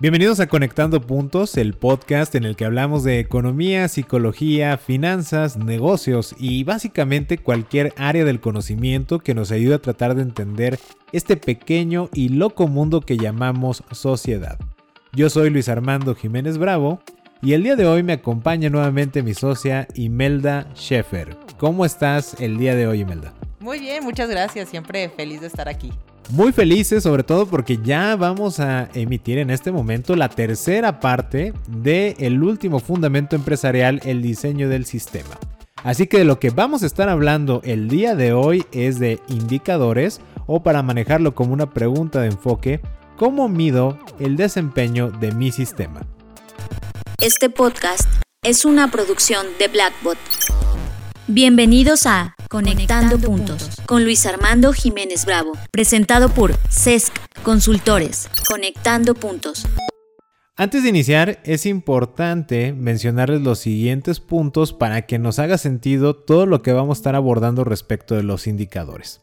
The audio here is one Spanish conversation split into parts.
Bienvenidos a Conectando Puntos, el podcast en el que hablamos de economía, psicología, finanzas, negocios y básicamente cualquier área del conocimiento que nos ayude a tratar de entender este pequeño y loco mundo que llamamos sociedad. Yo soy Luis Armando Jiménez Bravo y el día de hoy me acompaña nuevamente mi socia Imelda Sheffer. ¿Cómo estás el día de hoy, Imelda? Muy bien, muchas gracias, siempre feliz de estar aquí. Muy felices, sobre todo porque ya vamos a emitir en este momento la tercera parte del el último fundamento empresarial, el diseño del sistema. Así que de lo que vamos a estar hablando el día de hoy es de indicadores o para manejarlo como una pregunta de enfoque, ¿cómo mido el desempeño de mi sistema? Este podcast es una producción de Blackbot. Bienvenidos a Conectando, Puntos con Luis Armando Jiménez Bravo, presentado por CESC Consultores. Conectando Puntos. Antes de iniciar, es importante mencionarles los siguientes puntos para que nos haga sentido todo lo que vamos a estar abordando respecto de los indicadores.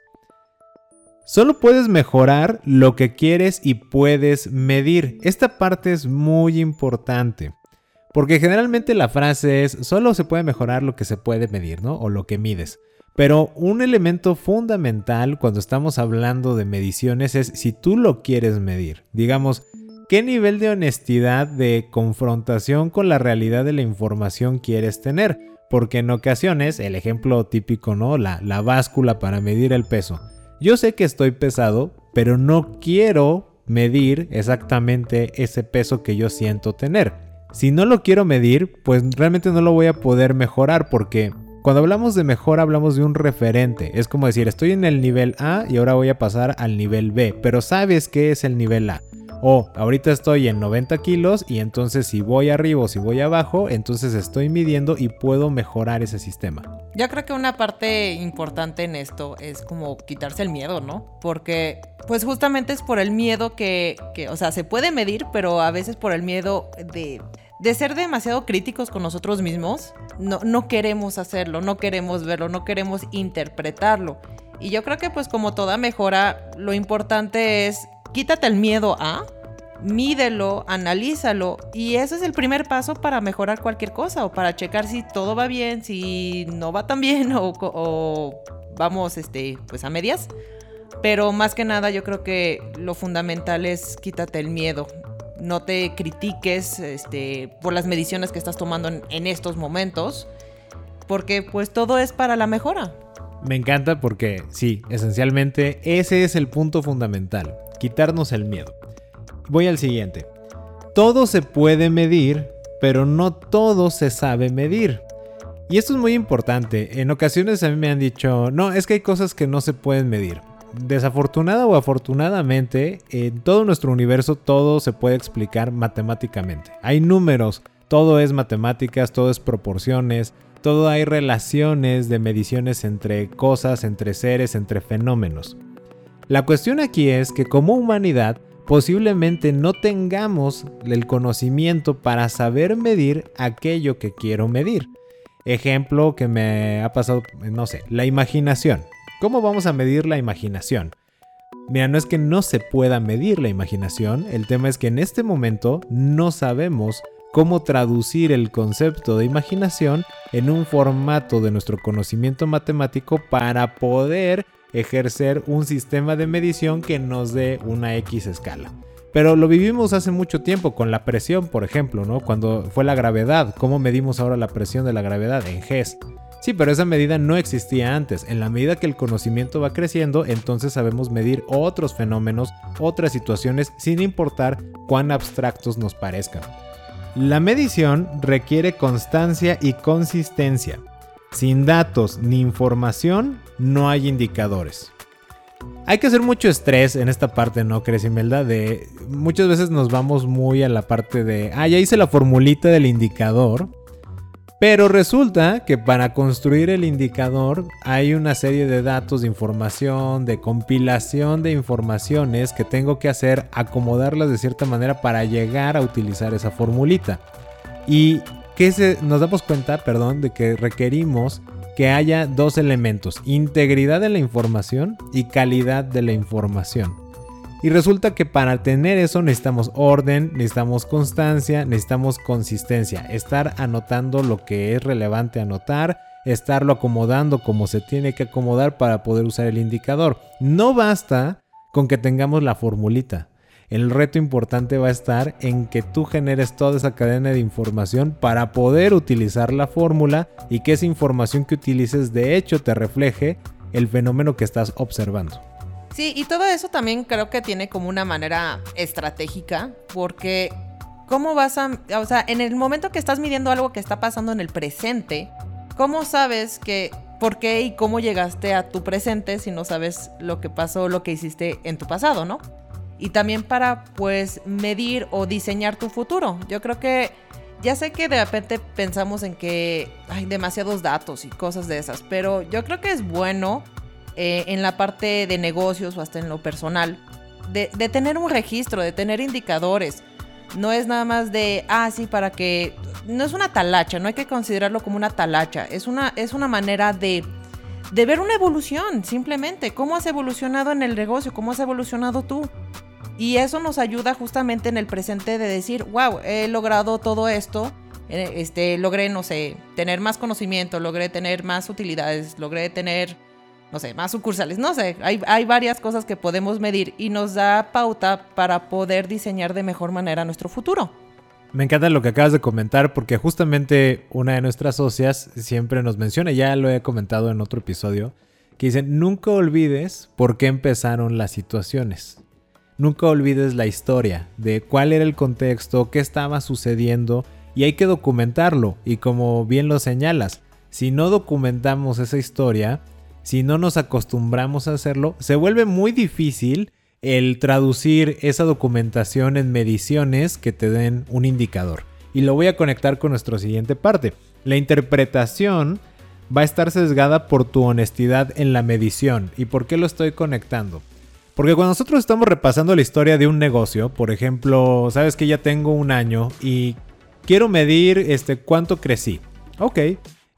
Solo puedes mejorar lo que quieres y puedes medir. Esta parte es muy importante. Porque generalmente la frase es, solo se puede mejorar lo que se puede medir, ¿no? O lo que mides. Pero un elemento fundamental cuando estamos hablando de mediciones es si tú lo quieres medir. Digamos, ¿qué nivel de honestidad, de confrontación con la realidad de la información quieres tener? Porque en ocasiones, el ejemplo típico, ¿no? La, la báscula para medir el peso. Yo sé que estoy pesado, pero no quiero medir exactamente ese peso que yo siento tener. Si no lo quiero medir, pues realmente no lo voy a poder mejorar porque cuando hablamos de mejora hablamos de un referente. Es como decir, estoy en el nivel A y ahora voy a pasar al nivel B, pero sabes qué es el nivel A. O ahorita estoy en 90 kilos y entonces si voy arriba o si voy abajo, entonces estoy midiendo y puedo mejorar ese sistema. Yo creo que una parte importante en esto es como quitarse el miedo, ¿no? Porque pues justamente es por el miedo que, que o sea, se puede medir, pero a veces por el miedo de de ser demasiado críticos con nosotros mismos, no, queremos hacerlo, no queremos verlo, no queremos interpretarlo. Y yo creo que pues como toda mejora, lo importante es quítate el miedo a, mídelo, analízalo y ese es el primer paso para mejorar cualquier cosa o para checar si todo va bien, si no va tan bien o, o vamos este pues a medias. Pero más que nada yo creo que lo fundamental es quítate el miedo no te critiques este, por las mediciones que estás tomando en, estos momentos, porque pues todo es para la mejora. Me encanta porque sí, esencialmente ese es el punto fundamental, quitarnos el miedo. Voy al siguiente. Todo se puede medir, pero no todo se sabe medir. Y esto es muy importante. En ocasiones a mí me han dicho, no, es que hay cosas que no se pueden medir desafortunada o afortunadamente, en todo nuestro universo todo se puede explicar matemáticamente. Hay números, todo es matemáticas, todo es proporciones, todo hay relaciones de mediciones entre cosas, entre seres, entre fenómenos. La cuestión aquí es que como humanidad posiblemente no tengamos el conocimiento para saber medir aquello que quiero medir. Ejemplo que me ha pasado, no sé, la imaginación. ¿Cómo vamos a medir la imaginación? Mira, no es que no se pueda medir la imaginación, el tema es que en este momento no sabemos cómo traducir el concepto de imaginación en un formato de nuestro conocimiento matemático para poder ejercer un sistema de medición que nos dé una X escala. Pero lo vivimos hace mucho tiempo con la presión, por ejemplo, ¿no? Cuando fue la gravedad, ¿cómo medimos ahora la presión de la gravedad? En GES. Sí, pero esa medida no existía antes. En la medida que el conocimiento va creciendo, entonces sabemos medir otros fenómenos, otras situaciones, sin importar cuán abstractos nos parezcan. La medición requiere constancia y consistencia. Sin datos ni información, no hay indicadores. Hay que hacer mucho estrés en esta parte, ¿no crees, Imelda? De muchas veces nos vamos muy a la parte de, ah, ya hice la formulita del indicador, pero resulta que para construir el indicador hay una serie de datos, de información, de compilación de informaciones que tengo que hacer, acomodarlas de cierta manera para llegar a utilizar esa formulita. Y que se, nos damos cuenta, perdón, de que requerimos que haya dos elementos, integridad de la información y calidad de la información. Y resulta que para tener eso necesitamos orden, necesitamos constancia, necesitamos consistencia, estar anotando lo que es relevante anotar, estarlo acomodando como se tiene que acomodar para poder usar el indicador. No basta con que tengamos la formulita. El reto importante va a estar en que tú generes toda esa cadena de información para poder utilizar la fórmula y que esa información que utilices de hecho te refleje el fenómeno que estás observando. Sí, y todo eso también creo que tiene como una manera estratégica, porque ¿cómo vas a, o sea, en el momento que estás midiendo algo que está pasando en el presente, ¿cómo sabes que, por qué y cómo llegaste a tu presente si no sabes lo que pasó, lo que hiciste en tu pasado, ¿no? Y también para, pues, medir o diseñar tu futuro. Yo creo que ya sé que de repente pensamos en que hay demasiados datos y cosas de esas, pero yo creo que es bueno eh, en la parte de negocios o hasta en lo personal, de, tener un registro, de tener indicadores. No es nada más de, ah, sí, para que... No es una talacha, no hay que considerarlo como una talacha, es una, es una manera de, de ver una evolución, simplemente, cómo has evolucionado en el negocio, cómo has evolucionado tú. Y eso nos ayuda justamente en el presente de decir, wow, he logrado todo esto, eh, este, logré, no sé, tener más conocimiento, logré tener más utilidades, logré tener no sé, más sucursales, no sé, hay, hay, varias cosas que podemos medir y nos da pauta para poder diseñar de mejor manera nuestro futuro. Me encanta lo que acabas de comentar porque justamente una de nuestras socias siempre nos menciona, ya lo he comentado en otro episodio, que dice, nunca olvides por qué empezaron las situaciones. Nunca olvides la historia de cuál era el contexto, qué estaba sucediendo y hay que documentarlo. Y como bien lo señalas, si no documentamos esa historia, si no nos acostumbramos a hacerlo, se vuelve muy difícil el traducir esa documentación en mediciones que te den un indicador. Y lo voy a conectar con nuestra siguiente parte. La interpretación va a estar sesgada por tu honestidad en la medición. ¿Y por qué lo estoy conectando? Porque cuando nosotros estamos repasando la historia de un negocio, por ejemplo, sabes que ya tengo un año y quiero medir este cuánto crecí. Ok,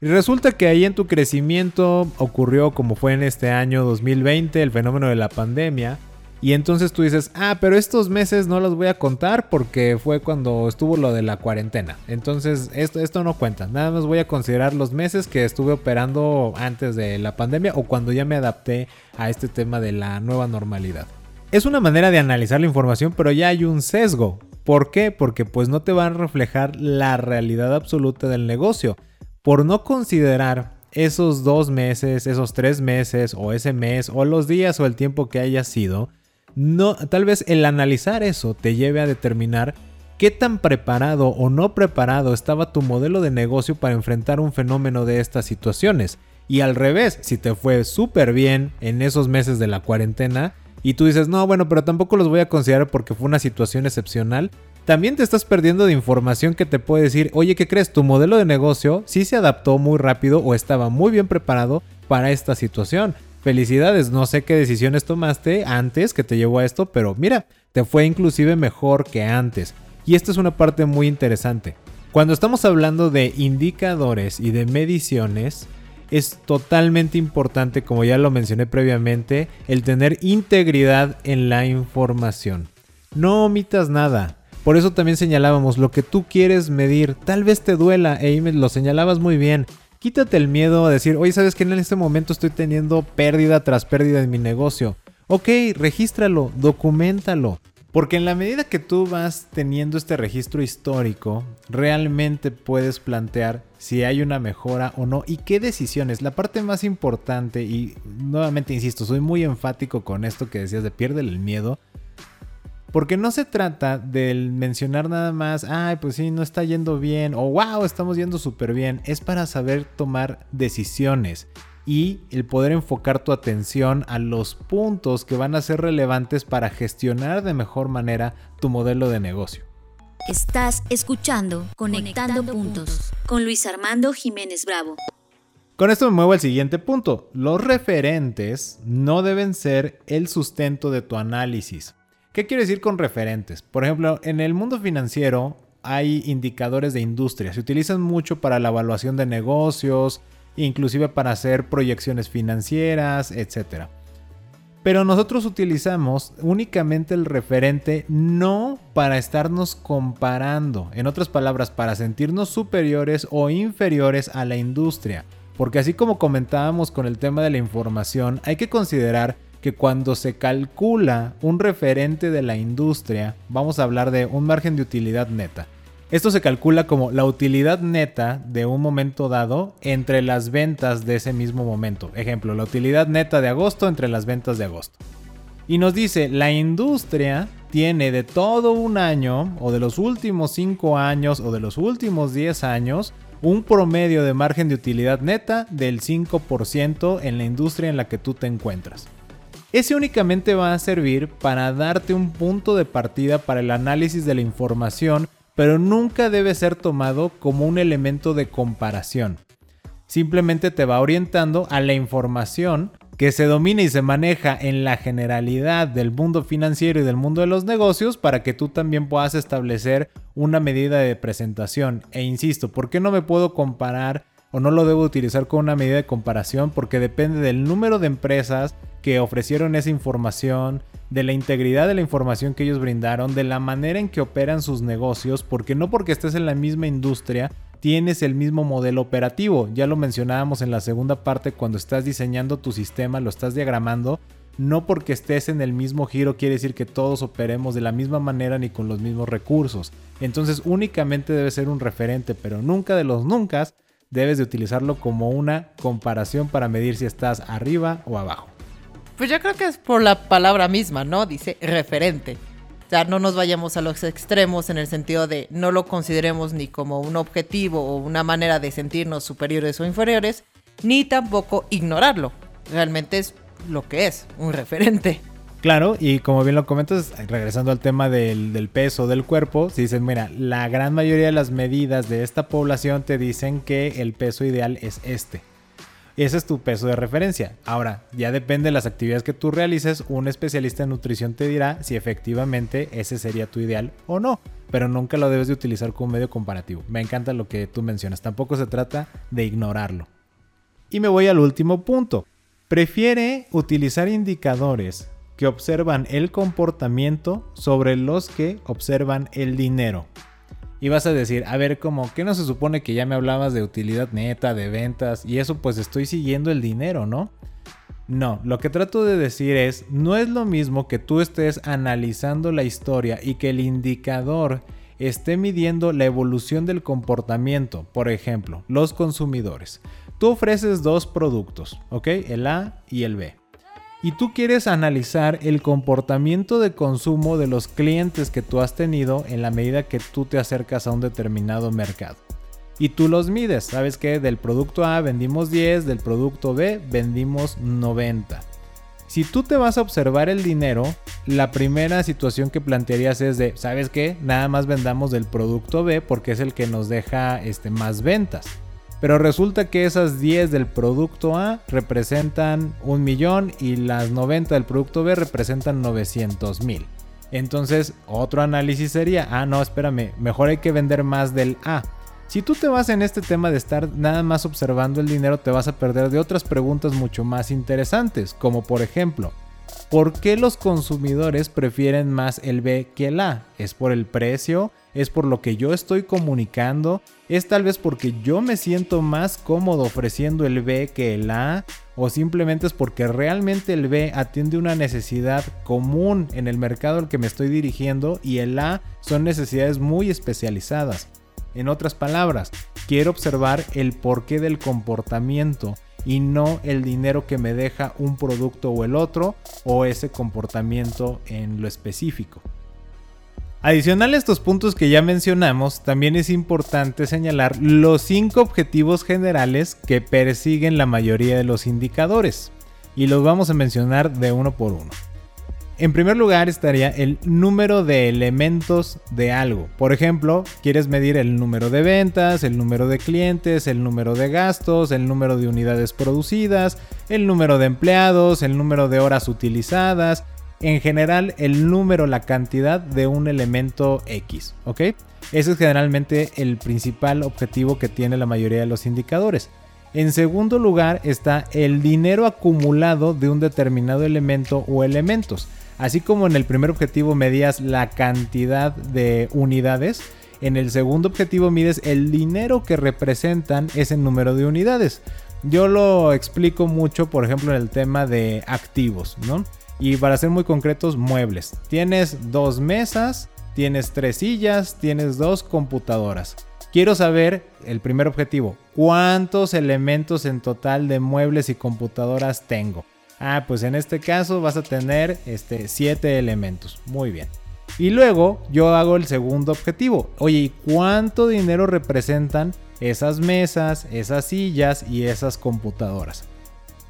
y resulta que ahí en tu crecimiento ocurrió como fue en este año 2020 el fenómeno de la pandemia. Y entonces tú dices, ah, pero estos meses no los voy a contar porque fue cuando estuvo lo de la cuarentena. Entonces esto, esto no cuenta. Nada más voy a considerar los meses que estuve operando antes de la pandemia o cuando ya me adapté a este tema de la nueva normalidad. Es una manera de analizar la información, pero ya hay un sesgo. ¿Por qué? Porque pues no te va a reflejar la realidad absoluta del negocio por no considerar esos dos meses, esos tres meses o ese mes o los días o el tiempo que haya sido, no, tal vez el analizar eso te lleve a determinar qué tan preparado o no preparado estaba tu modelo de negocio para enfrentar un fenómeno de estas situaciones. Y al revés, si te fue súper bien en esos meses de la cuarentena y tú dices, no, bueno, pero tampoco los voy a considerar porque fue una situación excepcional, también te estás perdiendo de información que te puede decir, oye, ¿qué crees? Tu modelo de negocio sí se adaptó muy rápido o estaba muy bien preparado para esta situación. Felicidades, no sé qué decisiones tomaste antes que te llevó a esto, pero mira, te fue inclusive mejor que antes. Y esta es una parte muy interesante. Cuando estamos hablando de indicadores y de mediciones, es totalmente importante, como ya lo mencioné previamente, el tener integridad en la información. No omitas nada, por eso también señalábamos lo que tú quieres medir. Tal vez te duela, e lo señalabas muy bien. Quítate el miedo a decir, oye, ¿sabes que en este momento estoy teniendo pérdida tras pérdida en mi negocio? Ok, regístralo, documentalo. Porque en la medida que tú vas teniendo este registro histórico, realmente puedes plantear si hay una mejora o no y qué decisiones. La parte más importante, y nuevamente insisto, soy muy enfático con esto que decías de pierde el miedo, porque no se trata del mencionar nada más, ay, pues sí, no está yendo bien, o wow, estamos yendo súper bien. Es para saber tomar decisiones y el poder enfocar tu atención a los puntos que van a ser relevantes para gestionar de mejor manera tu modelo de negocio. Estás escuchando Conectando, puntos, con Luis Armando Jiménez Bravo. Con esto me muevo al siguiente punto. Los referentes no deben ser el sustento de tu análisis. ¿Qué quiero decir con referentes? Por ejemplo, en el mundo financiero hay indicadores de industria. Se utilizan mucho para la evaluación de negocios, inclusive para hacer proyecciones financieras, etc. Pero nosotros utilizamos únicamente el referente no para estarnos comparando, en otras palabras, para sentirnos superiores o inferiores a la industria. Porque así como comentábamos con el tema de la información, hay que considerar que cuando se calcula un referente de la industria, vamos a hablar de un margen de utilidad neta. Esto se calcula como la utilidad neta de un momento dado entre las ventas de ese mismo momento. Ejemplo, la utilidad neta de agosto entre las ventas de agosto. Y nos dice, la industria tiene de todo un año, o de los últimos 5 años, o de los últimos 10 años, un promedio de margen de utilidad neta del 5% en la industria en la que tú te encuentras. Ese únicamente va a servir para darte un punto de partida para el análisis de la información, pero nunca debe ser tomado como un elemento de comparación. Simplemente te va orientando a la información que se domina y se maneja en la generalidad del mundo financiero y del mundo de los negocios para que tú también puedas establecer una medida de presentación. E insisto, ¿por qué no me puedo comparar o no lo debo utilizar con una medida de comparación? Porque depende del número de empresas, que ofrecieron esa información, de la integridad de la información que ellos brindaron, de la manera en que operan sus negocios, porque no porque estés en la misma industria tienes el mismo modelo operativo. Ya lo mencionábamos en la segunda parte cuando estás diseñando tu sistema, lo estás diagramando. No porque estés en el mismo giro quiere decir que todos operemos de la misma manera ni con los mismos recursos. Entonces únicamente debe ser un referente, pero nunca de los nunca debes de utilizarlo como una comparación para medir si estás arriba o abajo. Pues yo creo que es por la palabra misma, ¿no? Dice referente. O sea, no nos vayamos a los extremos en el sentido de no lo consideremos ni como un objetivo o una manera de sentirnos superiores o inferiores, ni tampoco ignorarlo. Realmente es lo que es, un referente. Claro, y como bien lo comentas, regresando al tema del, peso del cuerpo, si dicen, mira, la gran mayoría de las medidas de esta población te dicen que el peso ideal es este. Ese es tu peso de referencia. Ahora, ya depende de las actividades que tú realices, un especialista en nutrición te dirá si efectivamente ese sería tu ideal o no, pero nunca lo debes de utilizar como medio comparativo. Me encanta lo que tú mencionas, tampoco se trata de ignorarlo. Y me voy al último punto. Prefiere utilizar indicadores que observan el comportamiento sobre los que observan el dinero y vas a decir, a ver, como que no se supone que ya me hablabas de utilidad neta, de ventas y eso pues estoy siguiendo el dinero, ¿no? No, lo que trato de decir es, no es lo mismo que tú estés analizando la historia y que el indicador esté midiendo la evolución del comportamiento, por ejemplo, los consumidores. Tú ofreces dos productos, ¿ok? El A y el B y tú quieres analizar el comportamiento de consumo de los clientes que tú has tenido en la medida que tú te acercas a un determinado mercado. Y tú los mides, sabes que del producto A vendimos 10, del producto B vendimos 90. Si tú te vas a observar el dinero, la primera situación que plantearías es de, ¿sabes qué? Nada más vendamos del producto B porque es el que nos deja este, más ventas. Pero resulta que esas 10 del producto A representan un millón y las 90 del producto B representan 900 mil. Entonces, otro análisis sería, ah, no, espérame, mejor hay que vender más del A. Si tú te vas en este tema de estar nada más observando el dinero, te vas a perder de otras preguntas mucho más interesantes, como por ejemplo, ¿por qué los consumidores prefieren más el B que el A? ¿Es por el precio? es por lo que yo estoy comunicando, es tal vez porque yo me siento más cómodo ofreciendo el B que el A, o simplemente es porque realmente el B atiende una necesidad común en el mercado al que me estoy dirigiendo y el A son necesidades muy especializadas. En otras palabras, quiero observar el porqué del comportamiento y no el dinero que me deja un producto o el otro o ese comportamiento en lo específico. Adicional a estos puntos que ya mencionamos, también es importante señalar los cinco objetivos generales que persiguen la mayoría de los indicadores, y los vamos a mencionar de uno por uno. En primer lugar estaría el número de elementos de algo. Por ejemplo, quieres medir el número de ventas, el número de clientes, el número de gastos, el número de unidades producidas, el número de empleados, el número de horas utilizadas, en general el número, la cantidad de un elemento X, ¿ok? Ese es generalmente el principal objetivo que tiene la mayoría de los indicadores. En segundo lugar está el dinero acumulado de un determinado elemento o elementos. Así como en el primer objetivo medías la cantidad de unidades, en el segundo objetivo mides el dinero que representan ese número de unidades. Yo lo explico mucho, por ejemplo, en el tema de activos, ¿no? Y para ser muy concretos, muebles. Tienes dos mesas, tienes tres sillas, tienes dos computadoras. Quiero saber, el primer objetivo, ¿cuántos elementos en total de muebles y computadoras tengo? Ah, pues en este caso vas a tener este, siete elementos. Muy bien. Y luego yo hago el segundo objetivo. Oye, ¿y cuánto dinero representan esas mesas, esas sillas y esas computadoras?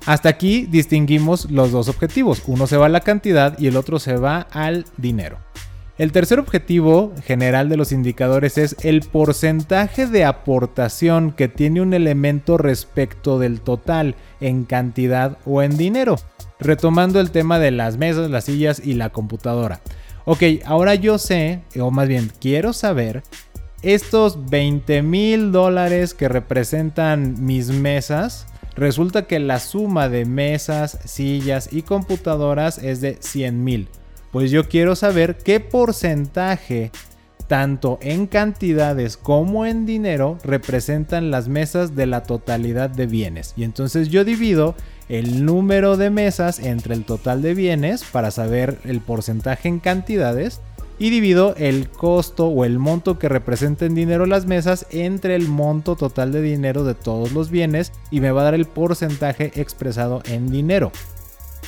Hasta aquí distinguimos los dos objetivos. Uno se va a la cantidad y el otro se va al dinero. El tercer objetivo general de los indicadores es el porcentaje de aportación que tiene un elemento respecto del total en cantidad o en dinero. Retomando el tema de las mesas, las sillas y la computadora. Ok, ahora yo sé, o más bien quiero saber, estos 20 mil dólares que representan mis mesas, resulta que la suma de mesas, sillas y computadoras es de 100 mil pues yo quiero saber qué porcentaje, tanto en cantidades como en dinero, representan las mesas de la totalidad de bienes. Y entonces yo divido el número de mesas entre el total de bienes para saber el porcentaje en cantidades y divido el costo o el monto que representa en dinero las mesas entre el monto total de dinero de todos los bienes y me va a dar el porcentaje expresado en dinero.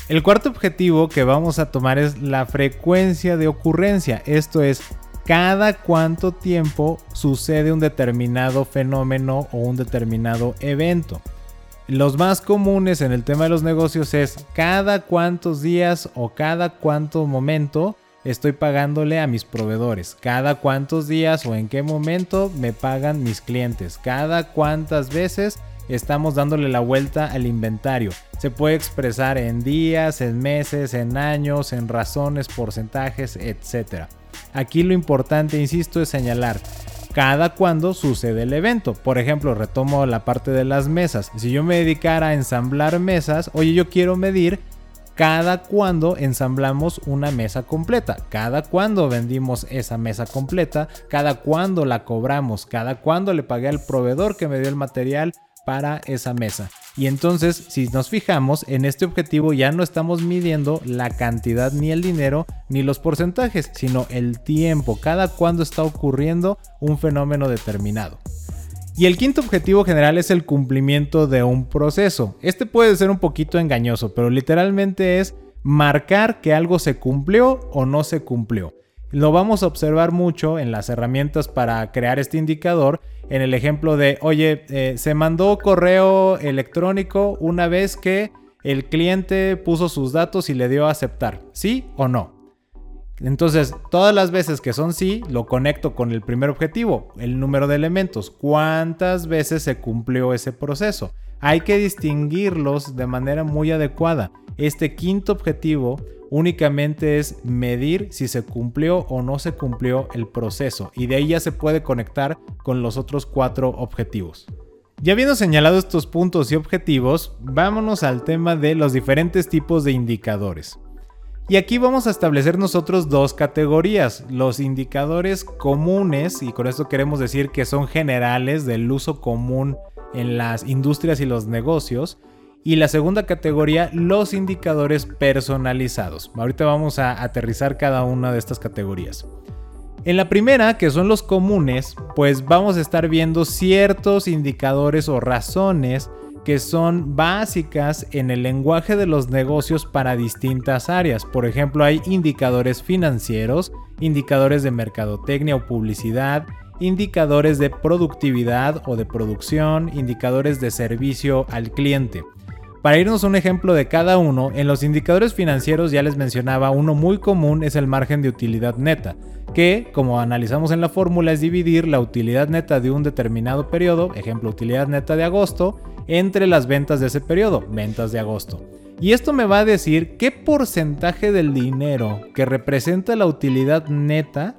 El cuarto objetivo que vamos a tomar es la frecuencia de ocurrencia, esto es, cada cuánto tiempo sucede un determinado fenómeno o un determinado evento. Los más comunes en el tema de los negocios es cada cuántos días o cada cuánto momento estoy pagándole a mis proveedores, cada cuántos días o en qué momento me pagan mis clientes, cada cuántas veces estamos dándole la vuelta al inventario. Se puede expresar en días, en meses, en años, en razones, porcentajes, etc. Aquí lo importante, insisto, es señalar cada cuando sucede el evento. Por ejemplo, retomo la parte de las mesas. Si yo me dedicara a ensamblar mesas, oye, yo quiero medir cada cuando ensamblamos una mesa completa, cada cuando vendimos esa mesa completa, cada cuando la cobramos, cada cuando le pagué al proveedor que me dio el material para esa mesa. Y entonces, si nos fijamos, en este objetivo ya no estamos midiendo la cantidad ni el dinero ni los porcentajes, sino el tiempo, cada cuando está ocurriendo un fenómeno determinado. Y el quinto objetivo general es el cumplimiento de un proceso. Este puede ser un poquito engañoso, pero literalmente es marcar que algo se cumplió o no se cumplió. Lo vamos a observar mucho en las herramientas para crear este indicador. En el ejemplo de, oye, eh, se mandó correo electrónico una vez que el cliente puso sus datos y le dio a aceptar. ¿Sí o no? Entonces, todas las veces que son sí, lo conecto con el primer objetivo, el número de elementos. ¿Cuántas veces se cumplió ese proceso? Hay que distinguirlos de manera muy adecuada. Este quinto objetivo únicamente es medir si se cumplió o no se cumplió el proceso y de ahí ya se puede conectar con los otros cuatro objetivos. Ya habiendo señalado estos puntos y objetivos, vámonos al tema de los diferentes tipos de indicadores. Y aquí vamos a establecer nosotros dos categorías, los indicadores comunes, y con esto queremos decir que son generales del uso común en las industrias y los negocios, y la segunda categoría, los indicadores personalizados. Ahorita vamos a aterrizar cada una de estas categorías. En la primera, que son los comunes, pues vamos a estar viendo ciertos indicadores o razones que son básicas en el lenguaje de los negocios para distintas áreas. Por ejemplo, hay indicadores financieros, indicadores de mercadotecnia o publicidad, indicadores de productividad o de producción, indicadores de servicio al cliente. Para irnos un ejemplo de cada uno, en los indicadores financieros ya les mencionaba, uno muy común es el margen de utilidad neta, que, como analizamos en la fórmula, es dividir la utilidad neta de un determinado periodo, ejemplo utilidad neta de agosto, entre las ventas de ese periodo, ventas de agosto. Y esto me va a decir qué porcentaje del dinero que representa la utilidad neta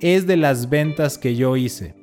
es de las ventas que yo hice.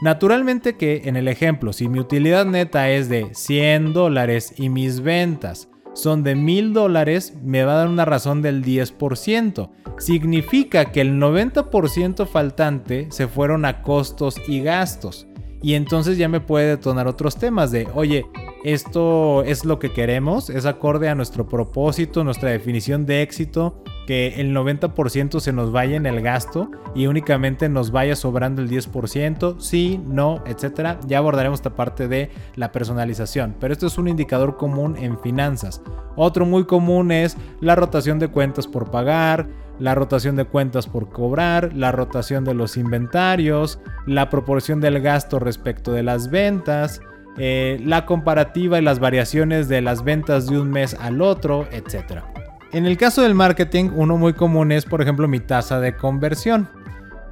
Naturalmente que en el ejemplo, si mi utilidad neta es de 100 dólares y mis ventas son de 1000 dólares, me va a dar una razón del 10%. Significa que el 90% faltante se fueron a costos y gastos. Y entonces ya me puede detonar otros temas de, oye, esto es lo que queremos, es acorde a nuestro propósito, nuestra definición de éxito, que el 90% se nos vaya en el gasto y únicamente nos vaya sobrando el 10%, sí, no, etcétera. Ya abordaremos esta parte de la personalización, pero esto es un indicador común en finanzas. Otro muy común es la rotación de cuentas por pagar, la rotación de cuentas por cobrar, la rotación de los inventarios, la proporción del gasto respecto de las ventas, eh, la comparativa y las variaciones de las ventas de un mes al otro, etc. En el caso del marketing, uno muy común es, por ejemplo, mi tasa de conversión.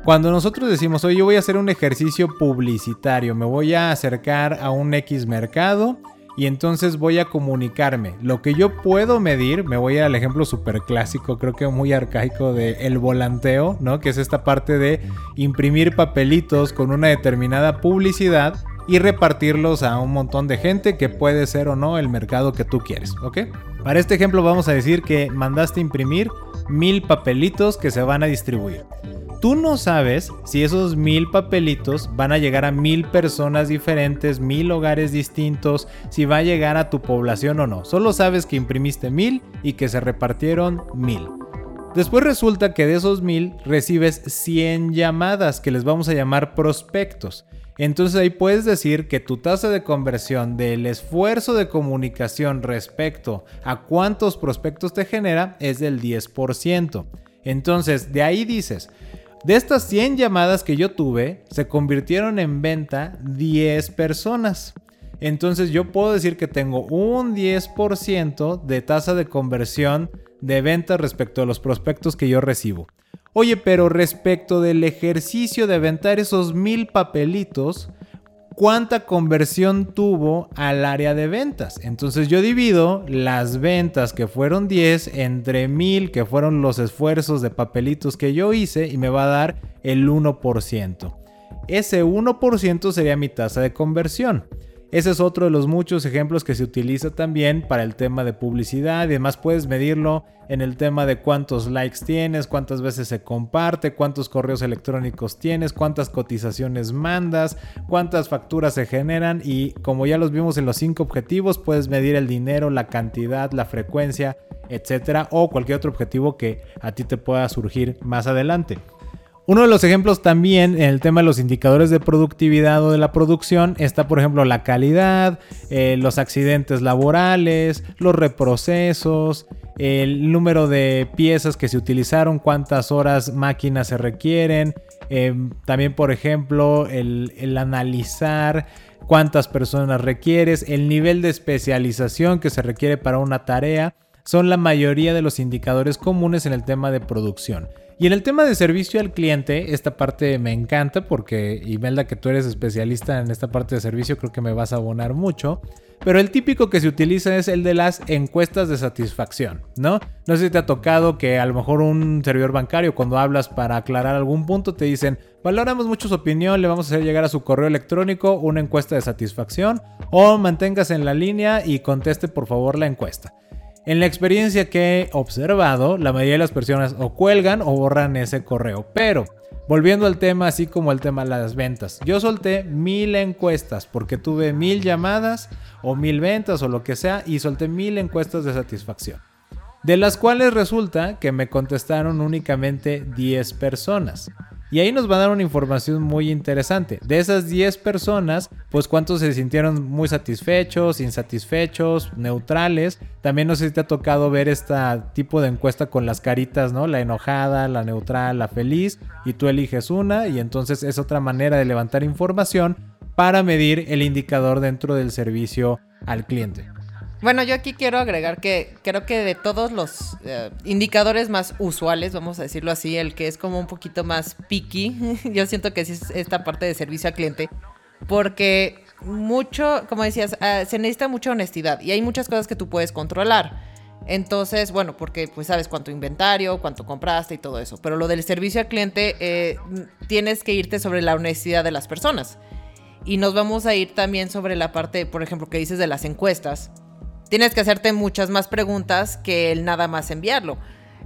Cuando nosotros decimos, oye, yo voy a hacer un ejercicio publicitario, me voy a acercar a un X mercado, y entonces voy a comunicarme. Lo que yo puedo medir, me voy al ejemplo súper clásico, creo que muy arcaico de el volanteo, ¿no? Que es esta parte de imprimir papelitos con una determinada publicidad y repartirlos a un montón de gente que puede ser o no el mercado que tú quieres, ¿ok? Para este ejemplo vamos a decir que mandaste imprimir mil papelitos que se van a distribuir. Tú no sabes si esos mil papelitos van a llegar a mil personas diferentes, mil hogares distintos, si va a llegar a tu población o no. Solo sabes que imprimiste mil y que se repartieron mil. Después resulta que de esos mil recibes 100 llamadas que les vamos a llamar prospectos. Entonces ahí puedes decir que tu tasa de conversión del esfuerzo de comunicación respecto a cuántos prospectos te genera es del 10%. Entonces de ahí dices, de estas 100 llamadas que yo tuve, se convirtieron en venta 10 personas. Entonces yo puedo decir que tengo un 10% de tasa de conversión de venta respecto a los prospectos que yo recibo. Oye, pero respecto del ejercicio de aventar esos mil papelitos, cuánta conversión tuvo al área de ventas. Entonces yo divido las ventas que fueron 10 entre 1000 que fueron los esfuerzos de papelitos que yo hice y me va a dar el 1%. Ese 1% sería mi tasa de conversión. Ese es otro de los muchos ejemplos que se utiliza también para el tema de publicidad y además puedes medirlo en el tema de cuántos likes tienes, cuántas veces se comparte, cuántos correos electrónicos tienes, cuántas cotizaciones mandas, cuántas facturas se generan y como ya los vimos en los cinco objetivos puedes medir el dinero, la cantidad, la frecuencia, etcétera o cualquier otro objetivo que a ti te pueda surgir más adelante. Uno de los ejemplos también en el tema de los indicadores de productividad o de la producción está, por ejemplo, la calidad, eh, los accidentes laborales, los reprocesos, el número de piezas que se utilizaron, cuántas horas máquinas se requieren, em, también, por ejemplo, el, el analizar cuántas personas requieres, el nivel de especialización que se requiere para una tarea, son la mayoría de los indicadores comunes en el tema de producción. Y en el tema de servicio al cliente, esta parte me encanta porque, Imelda, que tú eres especialista en esta parte de servicio, creo que me vas a abonar mucho. Pero el típico que se utiliza es el de las encuestas de satisfacción, ¿no? No sé si te ha tocado que a lo mejor un servidor bancario cuando hablas para aclarar algún punto te dicen, valoramos mucho su opinión, le vamos a hacer llegar a su correo electrónico una encuesta de satisfacción o manténgase en la línea y conteste por favor la encuesta. En la experiencia que he observado, la mayoría de las personas o cuelgan o borran ese correo. Pero, volviendo al tema, así como el tema de las ventas, yo solté mil encuestas porque tuve mil llamadas o mil ventas o lo que sea y solté mil encuestas de satisfacción. De las cuales resulta que me contestaron únicamente 10 personas. Y ahí nos va a dar una información muy interesante. De esas 10 personas, pues cuántos se sintieron muy satisfechos, insatisfechos, neutrales. También no sé si te ha tocado ver este tipo de encuesta con las caritas, ¿no? La enojada, la neutral, la feliz. Y tú eliges una y entonces es otra manera de levantar información para medir el indicador dentro del servicio al cliente. Bueno, yo aquí quiero agregar que creo que de todos los eh, indicadores más usuales, vamos a decirlo así, el que es como un poquito más picky, yo siento que sí es esta parte de servicio al cliente, porque mucho, como decías, ah, se necesita mucha honestidad y hay muchas cosas que tú puedes controlar. Entonces, bueno, porque pues sabes cuánto inventario, cuánto compraste y todo eso. Pero lo del servicio al cliente, eh, tienes que irte sobre la honestidad de las personas. Y nos vamos a ir también sobre la parte, por ejemplo, que dices de las encuestas. Tienes que hacerte muchas más preguntas que el nada más enviarlo.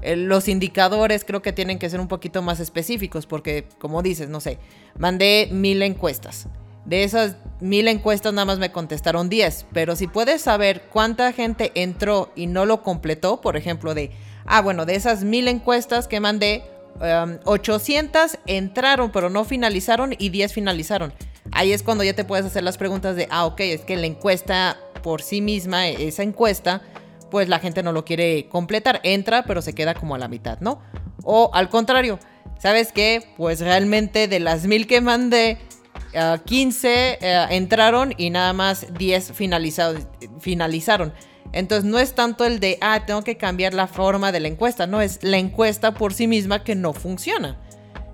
Los indicadores creo que tienen que ser un poquito más específicos porque, como dices, no sé, mandé mil encuestas. De esas mil encuestas nada más me contestaron 10, pero si puedes saber cuánta gente entró y no lo completó, por ejemplo, de, ah, bueno, de esas mil encuestas que mandé, 800 um, entraron pero no finalizaron y 10 finalizaron. Ahí es cuando ya te puedes hacer las preguntas de, ah, ok, es que la encuesta por sí misma, esa encuesta, pues la gente no lo quiere completar, entra pero se queda como a la mitad, ¿no? O al contrario, ¿sabes qué? Pues realmente de las mil que mandé, 15 uh, uh, entraron y nada más 10 finalizaron. Entonces no es tanto el de, ah, tengo que cambiar la forma de la encuesta, no, es la encuesta por sí misma que no funciona.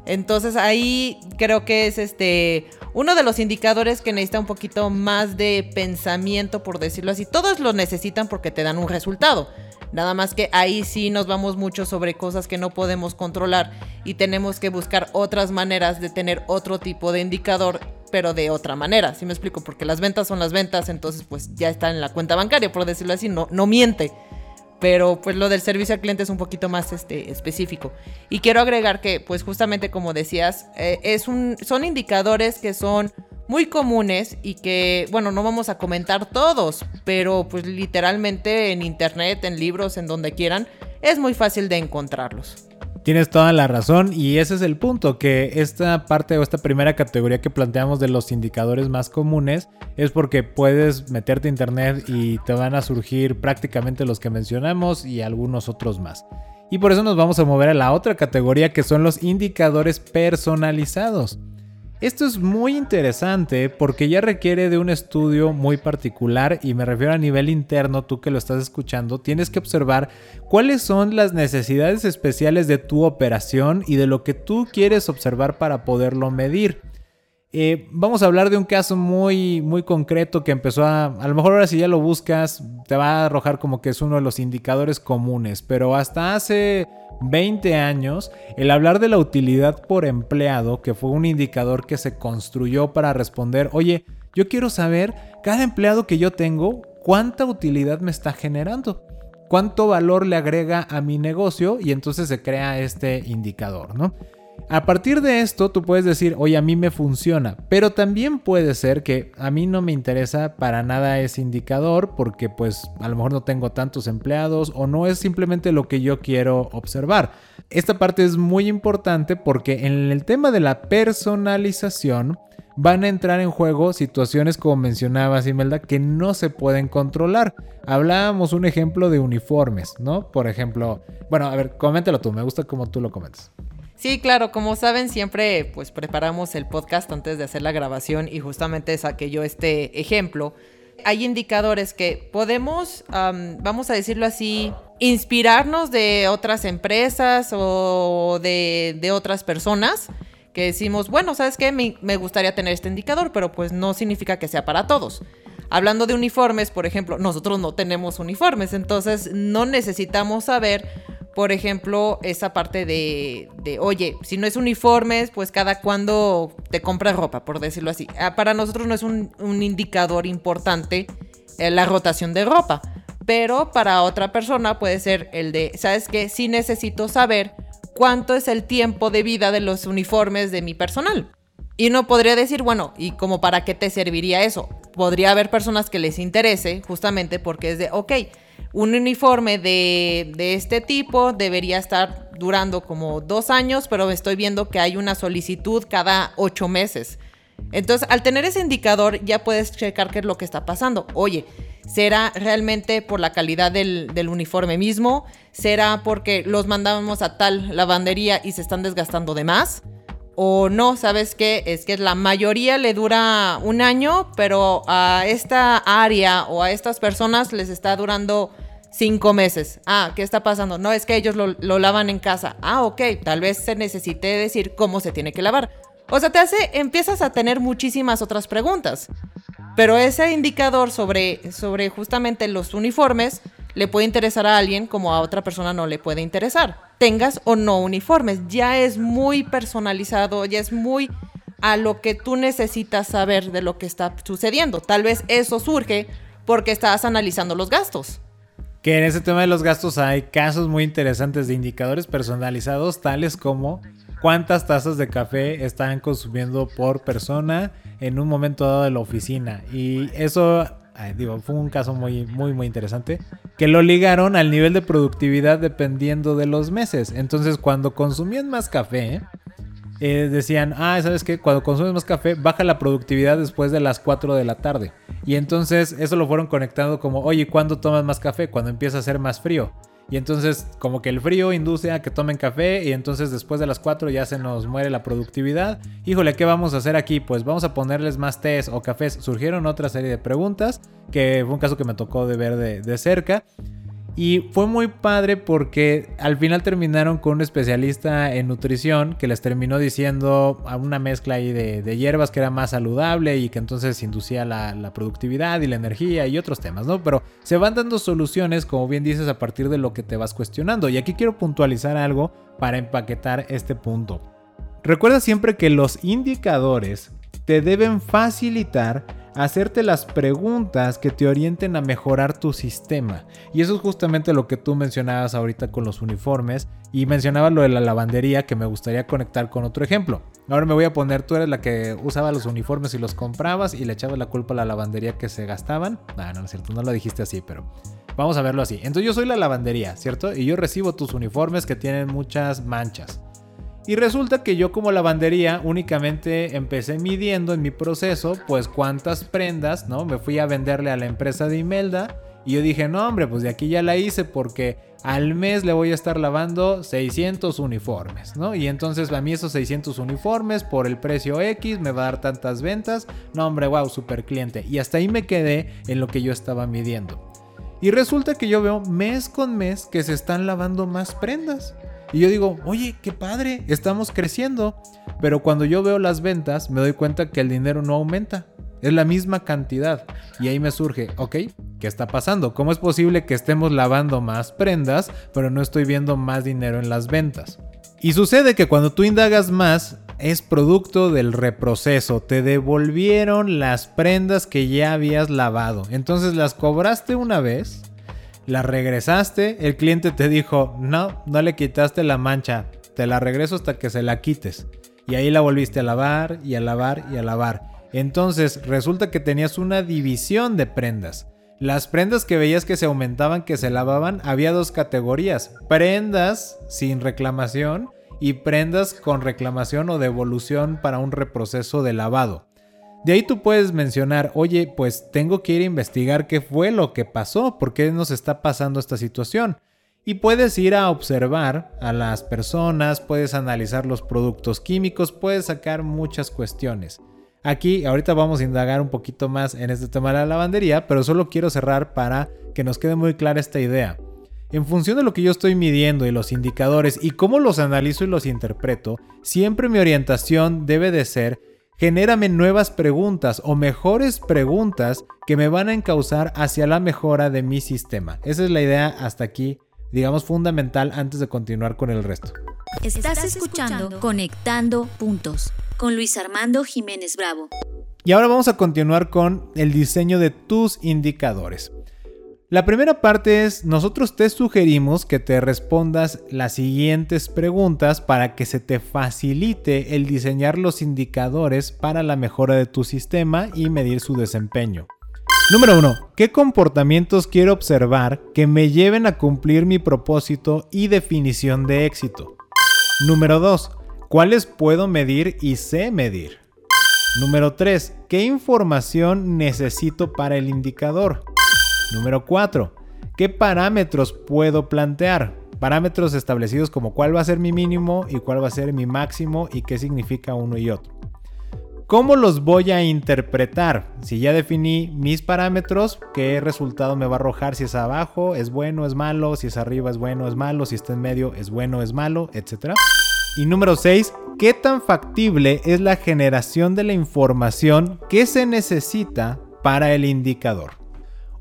Entonces ahí creo que es este uno de los indicadores que necesita un poquito más de pensamiento, por decirlo así. Todos lo necesitan porque te dan un resultado. Nada más que ahí sí nos vamos mucho sobre cosas que no podemos controlar y tenemos que buscar otras maneras de tener otro tipo de indicador pero de otra manera. Si me explico? Porque las ventas son las ventas, entonces pues ya está en la cuenta bancaria, por decirlo así, no, no miente. Pero pues lo del servicio al cliente es un poquito más este, específico. Y quiero agregar que pues justamente como decías, eh, es un, son indicadores que son muy comunes y que, bueno, no vamos a comentar todos, pero pues literalmente en internet, en libros, en donde quieran, es muy fácil de encontrarlos. Tienes toda la razón y ese es el punto, que esta parte o esta primera categoría que planteamos de los indicadores más comunes es porque puedes meterte a internet y te van a surgir prácticamente los que mencionamos y algunos otros más. Y por eso nos vamos a mover a la otra categoría que son los indicadores personalizados. Esto es muy interesante porque ya requiere de un estudio muy particular y me refiero a nivel interno, tú que lo estás escuchando, tienes que observar cuáles son las necesidades especiales de tu operación y de lo que tú quieres observar para poderlo medir. Eh, vamos a hablar de un caso muy, muy concreto que empezó a... A lo mejor ahora si ya lo buscas, te va a arrojar como que es uno de los indicadores comunes, pero hasta hace 20 años, el hablar de la utilidad por empleado, que fue un indicador que se construyó para responder, oye, yo quiero saber cada empleado que yo tengo, cuánta utilidad me está generando, cuánto valor le agrega a mi negocio y entonces se crea este indicador, ¿no? A partir de esto tú puedes decir, oye, a mí me funciona, pero también puede ser que a mí no me interesa para nada ese indicador porque pues a lo mejor no tengo tantos empleados o no es simplemente lo que yo quiero observar. Esta parte es muy importante porque en el tema de la personalización van a entrar en juego situaciones como mencionabas Imelda que no se pueden controlar. Hablábamos un ejemplo de uniformes, ¿no? Por ejemplo, bueno, a ver, coméntalo tú, me gusta como tú lo comentas. Sí, claro, como saben, siempre pues preparamos el podcast antes de hacer la grabación y justamente saqué yo este ejemplo. Hay indicadores que podemos, vamos a decirlo así, inspirarnos de otras empresas o de, otras personas que decimos, bueno, ¿sabes qué? Me, me gustaría tener este indicador, pero pues no significa que sea para todos. Hablando de uniformes, por ejemplo, nosotros no tenemos uniformes, entonces no necesitamos saber por ejemplo, esa parte de, oye, si no es uniformes, pues cada cuando te compras ropa, por decirlo así. Ah, para nosotros no es un, indicador importante eh, la rotación de ropa, pero para otra persona puede ser el de, ¿sabes qué? Sí necesito saber cuánto es el tiempo de vida de los uniformes de mi personal. Y uno podría decir, bueno, ¿y como para qué te serviría eso? Podría haber personas que les interese justamente porque es de, ok, un uniforme de, este tipo debería estar durando como dos años, pero estoy viendo que hay una solicitud cada ocho meses. Entonces, al tener ese indicador, ya puedes checar qué es lo que está pasando. Oye, ¿será realmente por la calidad del, del uniforme mismo? ¿Será porque los mandábamos a tal lavandería y se están desgastando de más? O no, ¿sabes qué? Es que la mayoría le dura un año, pero a esta área o a estas personas les está durando cinco meses. Ah, ¿qué está pasando? No, es que ellos lo, lavan en casa. Ah, ok, tal vez se necesite decir cómo se tiene que lavar. O sea, te hace, empiezas a tener muchísimas otras preguntas. Pero ese indicador sobre, sobre justamente los uniformes le puede interesar a alguien como a otra persona no le puede interesar. Tengas o no uniformes, ya es muy personalizado, ya es muy a lo que tú necesitas saber de lo que está sucediendo. Tal vez eso surge porque estás analizando los gastos. Que en ese tema de los gastos hay casos muy interesantes de indicadores personalizados, tales como cuántas tazas de café están consumiendo por persona en un momento dado de la oficina. Y eso, fue un caso muy, muy, muy interesante. Que lo ligaron al nivel de productividad dependiendo de los meses. Entonces, cuando consumían más café, eh, decían, ah, ¿sabes qué? Cuando consumes más café, baja la productividad después de las 4 de la tarde. Y entonces eso lo fueron conectando como, oye, ¿cuándo tomas más café? Cuando empieza a ser más frío. Y entonces como que el frío induce a que tomen café y entonces después de las 4 ya se nos muere la productividad. Híjole, ¿qué vamos a hacer aquí? Pues vamos a ponerles más tés o cafés. Surgieron otra serie de preguntas, que fue un caso que me tocó de ver de, de cerca. Y fue muy padre porque al final terminaron con un especialista en nutrición que les terminó diciendo a una mezcla ahí de, hierbas que era más saludable y que entonces inducía la, la, productividad y la energía y otros temas, ¿no? Pero se van dando soluciones, como bien dices, a partir de lo que te vas cuestionando. Y aquí quiero puntualizar algo para empaquetar este punto. Recuerda siempre que los indicadores te deben facilitar hacerte las preguntas que te orienten a mejorar tu sistema. Y eso es justamente lo que tú mencionabas ahorita con los uniformes y mencionabas lo de la lavandería que me gustaría conectar con otro ejemplo. Ahora me voy a poner, tú eres la que usaba los uniformes y los comprabas y le echabas la culpa a la lavandería que se gastaban. No, no es cierto, no lo dijiste así, pero vamos a verlo así. Entonces yo soy la lavandería, ¿cierto? Y yo recibo tus uniformes que tienen muchas manchas. Y resulta que yo como lavandería únicamente empecé midiendo en mi proceso pues cuántas prendas, ¿no? Me fui a venderle a la empresa de Imelda y yo dije, no hombre, pues de aquí ya la hice porque al mes le voy a estar lavando 600 uniformes, ¿no? Y entonces a mí esos 600 uniformes por el precio X me va a dar tantas ventas. No hombre, wow, super cliente. Y hasta ahí me quedé en lo que yo estaba midiendo. Y resulta que yo veo mes con mes que se están lavando más prendas. Y yo digo, oye, qué padre, estamos creciendo. Pero cuando yo veo las ventas, me doy cuenta que el dinero no aumenta. Es la misma cantidad. Y ahí me surge, ok, ¿qué está pasando? ¿Cómo es posible que estemos lavando más prendas, pero no estoy viendo más dinero en las ventas? Y sucede que cuando tú indagas más, es producto del reproceso. Te devolvieron las prendas que ya habías lavado. Entonces las cobraste una vez la regresaste, el cliente te dijo, no, no le quitaste la mancha, te la regreso hasta que se la quites. Y ahí la volviste a lavar y a lavar y a lavar. Entonces resulta que tenías una división de prendas. Las prendas que veías que se aumentaban, que se lavaban, había dos categorías. Prendas sin reclamación y prendas con reclamación o devolución para un reproceso de lavado. De ahí tú puedes mencionar, oye, pues tengo que ir a investigar qué fue lo que pasó, por qué nos está pasando esta situación. Y puedes ir a observar a las personas, puedes analizar los productos químicos, puedes sacar muchas cuestiones. Aquí ahorita vamos a indagar un poquito más en este tema de la lavandería, pero solo quiero cerrar para que nos quede muy clara esta idea. En función de lo que yo estoy midiendo y los indicadores y cómo los analizo y los interpreto, siempre mi orientación debe de ser genérame nuevas preguntas o mejores preguntas que me van a encauzar hacia la mejora de mi sistema. Esa es la idea hasta aquí, digamos, fundamental antes de continuar con el resto. Estás escuchando Conectando Puntos con Luis Armando Jiménez Bravo. Y ahora vamos a continuar con el diseño de tus indicadores. La primera parte es, nosotros te sugerimos que te respondas las siguientes preguntas para que se te facilite el diseñar los indicadores para la mejora de tu sistema y medir su desempeño. Número 1. ¿Qué comportamientos quiero observar que me lleven a cumplir mi propósito y definición de éxito? Número 2. ¿Cuáles puedo medir y sé medir? Número 3. ¿Qué información necesito para el indicador? Número 4. ¿Qué parámetros puedo plantear? Parámetros establecidos como cuál va a ser mi mínimo y cuál va a ser mi máximo y qué significa uno y otro. ¿Cómo los voy a interpretar? Si ya definí mis parámetros, ¿qué resultado me va a arrojar? Si es abajo, es bueno, es malo, si es arriba, es bueno, es malo, si está en medio, es bueno, es malo, etc. Y número 6, ¿qué tan factible es la generación de la información que se necesita para el indicador?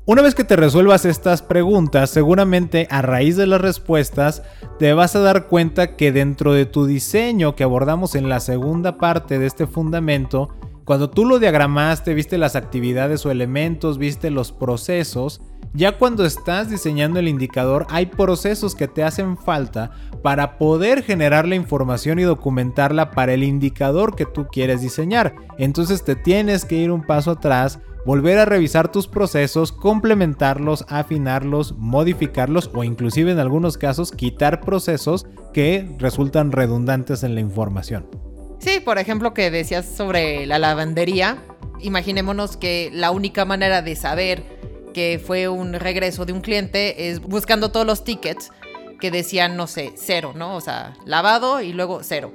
Una vez que te resuelvas estas preguntas, seguramente a raíz de las respuestas te vas a dar cuenta que dentro de tu diseño que abordamos en la segunda parte de este fundamento, cuando tú lo diagramaste, viste las actividades o elementos, viste los procesos, ya cuando estás diseñando el indicador hay procesos que te hacen falta para poder generar la información y documentarla para el indicador que tú quieres diseñar. Entonces te tienes que ir un paso atrás, volver a revisar tus procesos, complementarlos, afinarlos, modificarlos o inclusive en algunos casos quitar procesos que resultan redundantes en la información. Sí, por ejemplo, que decías sobre la lavandería. Imaginémonos que la única manera de saber que fue un regreso de un cliente es buscando todos los tickets que decían, no sé, cero, ¿no? O sea, lavado y luego cero.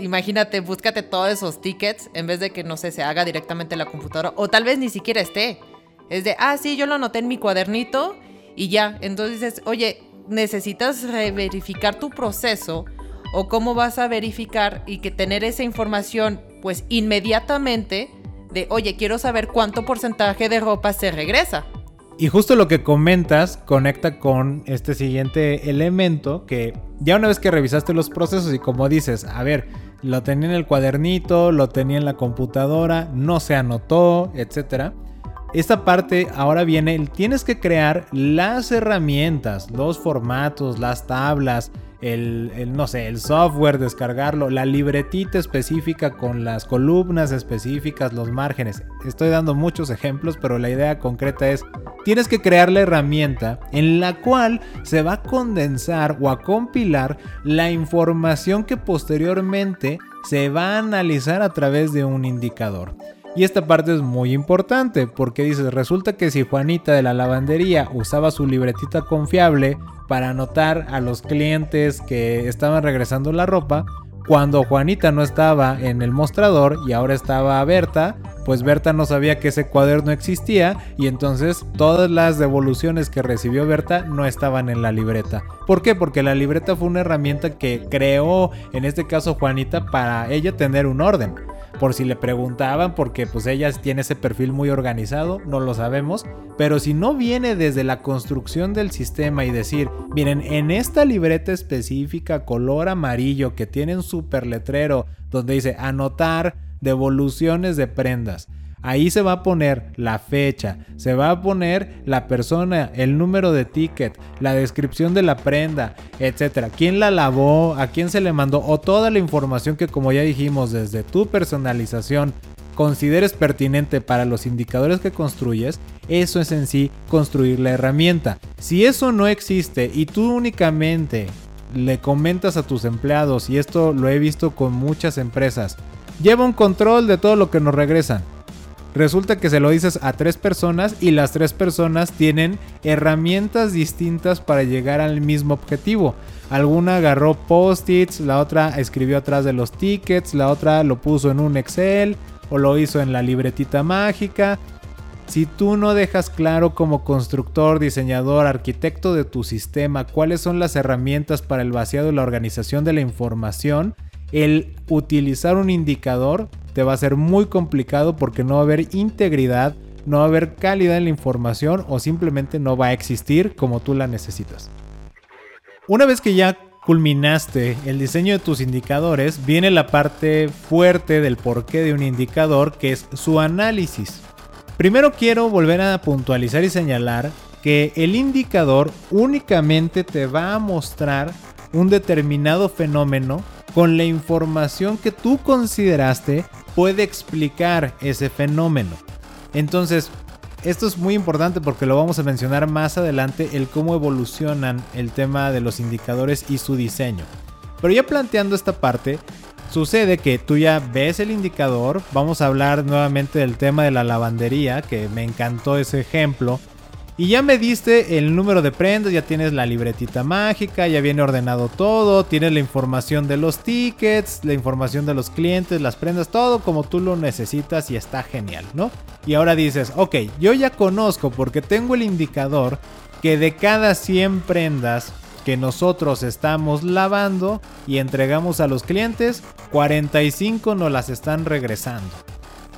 Imagínate, búscate todos esos tickets en vez de que, no sé, se haga directamente en la computadora o tal vez ni siquiera esté. Es de, ah, sí, yo lo anoté en mi cuadernito y ya. Entonces dices, oye, necesitas verificar tu proceso o cómo vas a verificar y que tener esa información pues inmediatamente de, oye, quiero saber cuánto porcentaje de ropa se regresa. Y justo lo que comentas conecta con este siguiente elemento que ya una vez que revisaste los procesos y como dices, a ver, lo tenía en el cuadernito, lo tenía en la computadora, no se anotó, etcétera. Esta parte ahora viene, tienes que crear las herramientas, los formatos, las tablas, el, no sé, el software, descargarlo, la libretita específica con las columnas específicas, los márgenes. Estoy dando muchos ejemplos, pero la idea concreta es, tienes que crear la herramienta en la cual se va a condensar o a compilar la información que posteriormente se va a analizar a través de un indicador. Y esta parte es muy importante porque dices, resulta que si Juanita de la lavandería usaba su libretita confiable para anotar a los clientes que estaban regresando la ropa, cuando Juanita no estaba en el mostrador y ahora estaba Berta, pues Berta no sabía que ese cuaderno existía y entonces todas las devoluciones que recibió Berta no estaban en la libreta. ¿Por qué? Porque la libreta fue una herramienta que creó, en este caso Juanita, para ella tener un orden por si le preguntaban, porque pues ella tiene ese perfil muy organizado, no lo sabemos, pero si no viene desde la construcción del sistema y decir, miren, en esta libreta específica color amarillo que tiene un super letrero donde dice anotar devoluciones de prendas, Ahí se va a poner la fecha, se va a poner la persona, el número de ticket, la descripción de la prenda, etcétera. ¿Quién la lavó? ¿A quién se le mandó? O toda la información que como ya dijimos desde tu personalización consideres pertinente para los indicadores que construyes, eso es en sí construir la herramienta. Si eso no existe y tú únicamente le comentas a tus empleados, y esto lo he visto con muchas empresas, lleva un control de todo lo que nos regresan. Resulta que se lo dices a tres personas y las tres personas tienen herramientas distintas para llegar al mismo objetivo. Alguna agarró post-its, la otra escribió atrás de los tickets, la otra lo puso en un Excel o lo hizo en la libretita mágica. Si tú no dejas claro como constructor, diseñador, arquitecto de tu sistema cuáles son las herramientas para el vaciado y la organización de la información, el utilizar un indicador te va a ser muy complicado porque no va a haber integridad, no va a haber calidad en la información o simplemente no va a existir como tú la necesitas. Una vez que ya culminaste el diseño de tus indicadores, viene la parte fuerte del porqué de un indicador que es su análisis. Primero quiero volver a puntualizar y señalar que el indicador únicamente te va a mostrar un determinado fenómeno con la información que tú consideraste puede explicar ese fenómeno. Entonces, esto es muy importante porque lo vamos a mencionar más adelante, el cómo evolucionan el tema de los indicadores y su diseño. Pero ya planteando esta parte, sucede que tú ya ves el indicador, vamos a hablar nuevamente del tema de la lavandería, que me encantó ese ejemplo, y ya me diste el número de prendas, ya tienes la libretita mágica, ya viene ordenado todo, tienes la información de los tickets, la información de los clientes, las prendas, todo como tú lo necesitas y está genial, ¿no? Y ahora dices, ok, yo ya conozco porque tengo el indicador que de cada 100 prendas que nosotros estamos lavando y entregamos a los clientes, 45 nos las están regresando.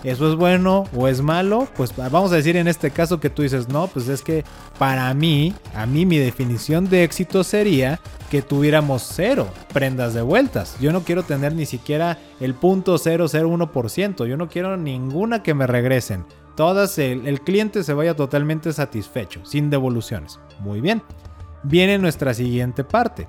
¿Eso es bueno o es malo? Pues vamos a decir en este caso que tú dices, no, pues es que para mí, a mí mi definición de éxito sería que tuviéramos cero prendas de vueltas. Yo no quiero tener ni siquiera el punto 001%, yo no quiero ninguna que me regresen. Todas, el, el cliente se vaya totalmente satisfecho, sin devoluciones. Muy bien. Viene nuestra siguiente parte.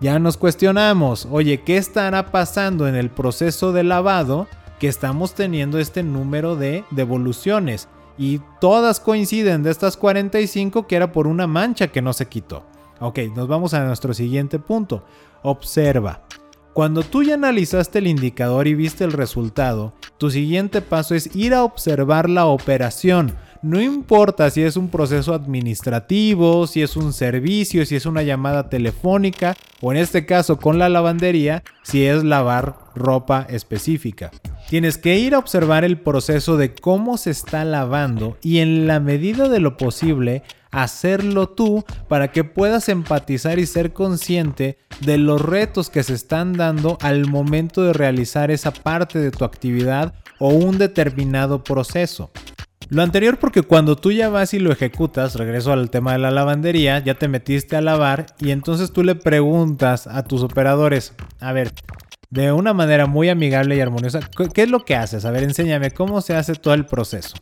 Ya nos cuestionamos, oye, ¿qué estará pasando en el proceso de lavado que estamos teniendo este número de devoluciones? Y todas coinciden de estas 45 que era por una mancha que no se quitó. Ok, nos vamos a nuestro siguiente punto. Observa. Cuando tú ya analizaste el indicador y viste el resultado, tu siguiente paso es ir a observar la operación. No importa si es un proceso administrativo, si es un servicio, si es una llamada telefónica o en este caso con la lavandería, si es lavar ropa específica. Tienes que ir a observar el proceso de cómo se está lavando y en la medida de lo posible hacerlo tú para que puedas empatizar y ser consciente de los retos que se están dando al momento de realizar esa parte de tu actividad o un determinado proceso. Lo anterior porque cuando tú ya vas y lo ejecutas, regreso al tema de la lavandería, ya te metiste a lavar y entonces tú le preguntas a tus operadores, a ver, de una manera muy amigable y armoniosa, ¿qué es lo que haces? A ver, enséñame cómo se hace todo el proceso.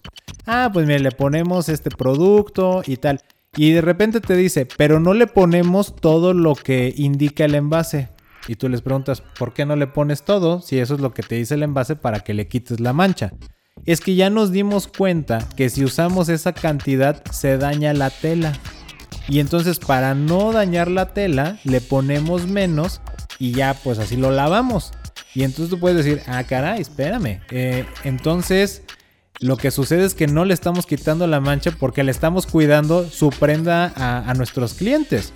Ah, pues mire, le ponemos este producto y tal. Y de repente te dice, pero no le ponemos todo lo que indica el envase. Y tú les preguntas, ¿por qué no le pones todo si eso es lo que te dice el envase para que le quites la mancha? Es que ya nos dimos cuenta que si usamos esa cantidad se daña la tela. Y entonces para no dañar la tela le ponemos menos y ya pues así lo lavamos. Y entonces tú puedes decir, ah caray, espérame. Eh, entonces lo que sucede es que no le estamos quitando la mancha porque le estamos cuidando su prenda a, a nuestros clientes.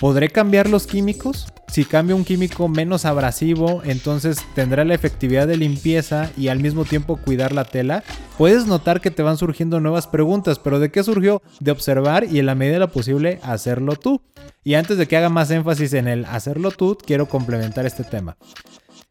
¿Podré cambiar los químicos? Si cambio un químico menos abrasivo, entonces tendrá la efectividad de limpieza y al mismo tiempo cuidar la tela. Puedes notar que te van surgiendo nuevas preguntas, pero ¿de qué surgió? De observar y en la medida de lo posible hacerlo tú. Y antes de que haga más énfasis en el hacerlo tú, quiero complementar este tema.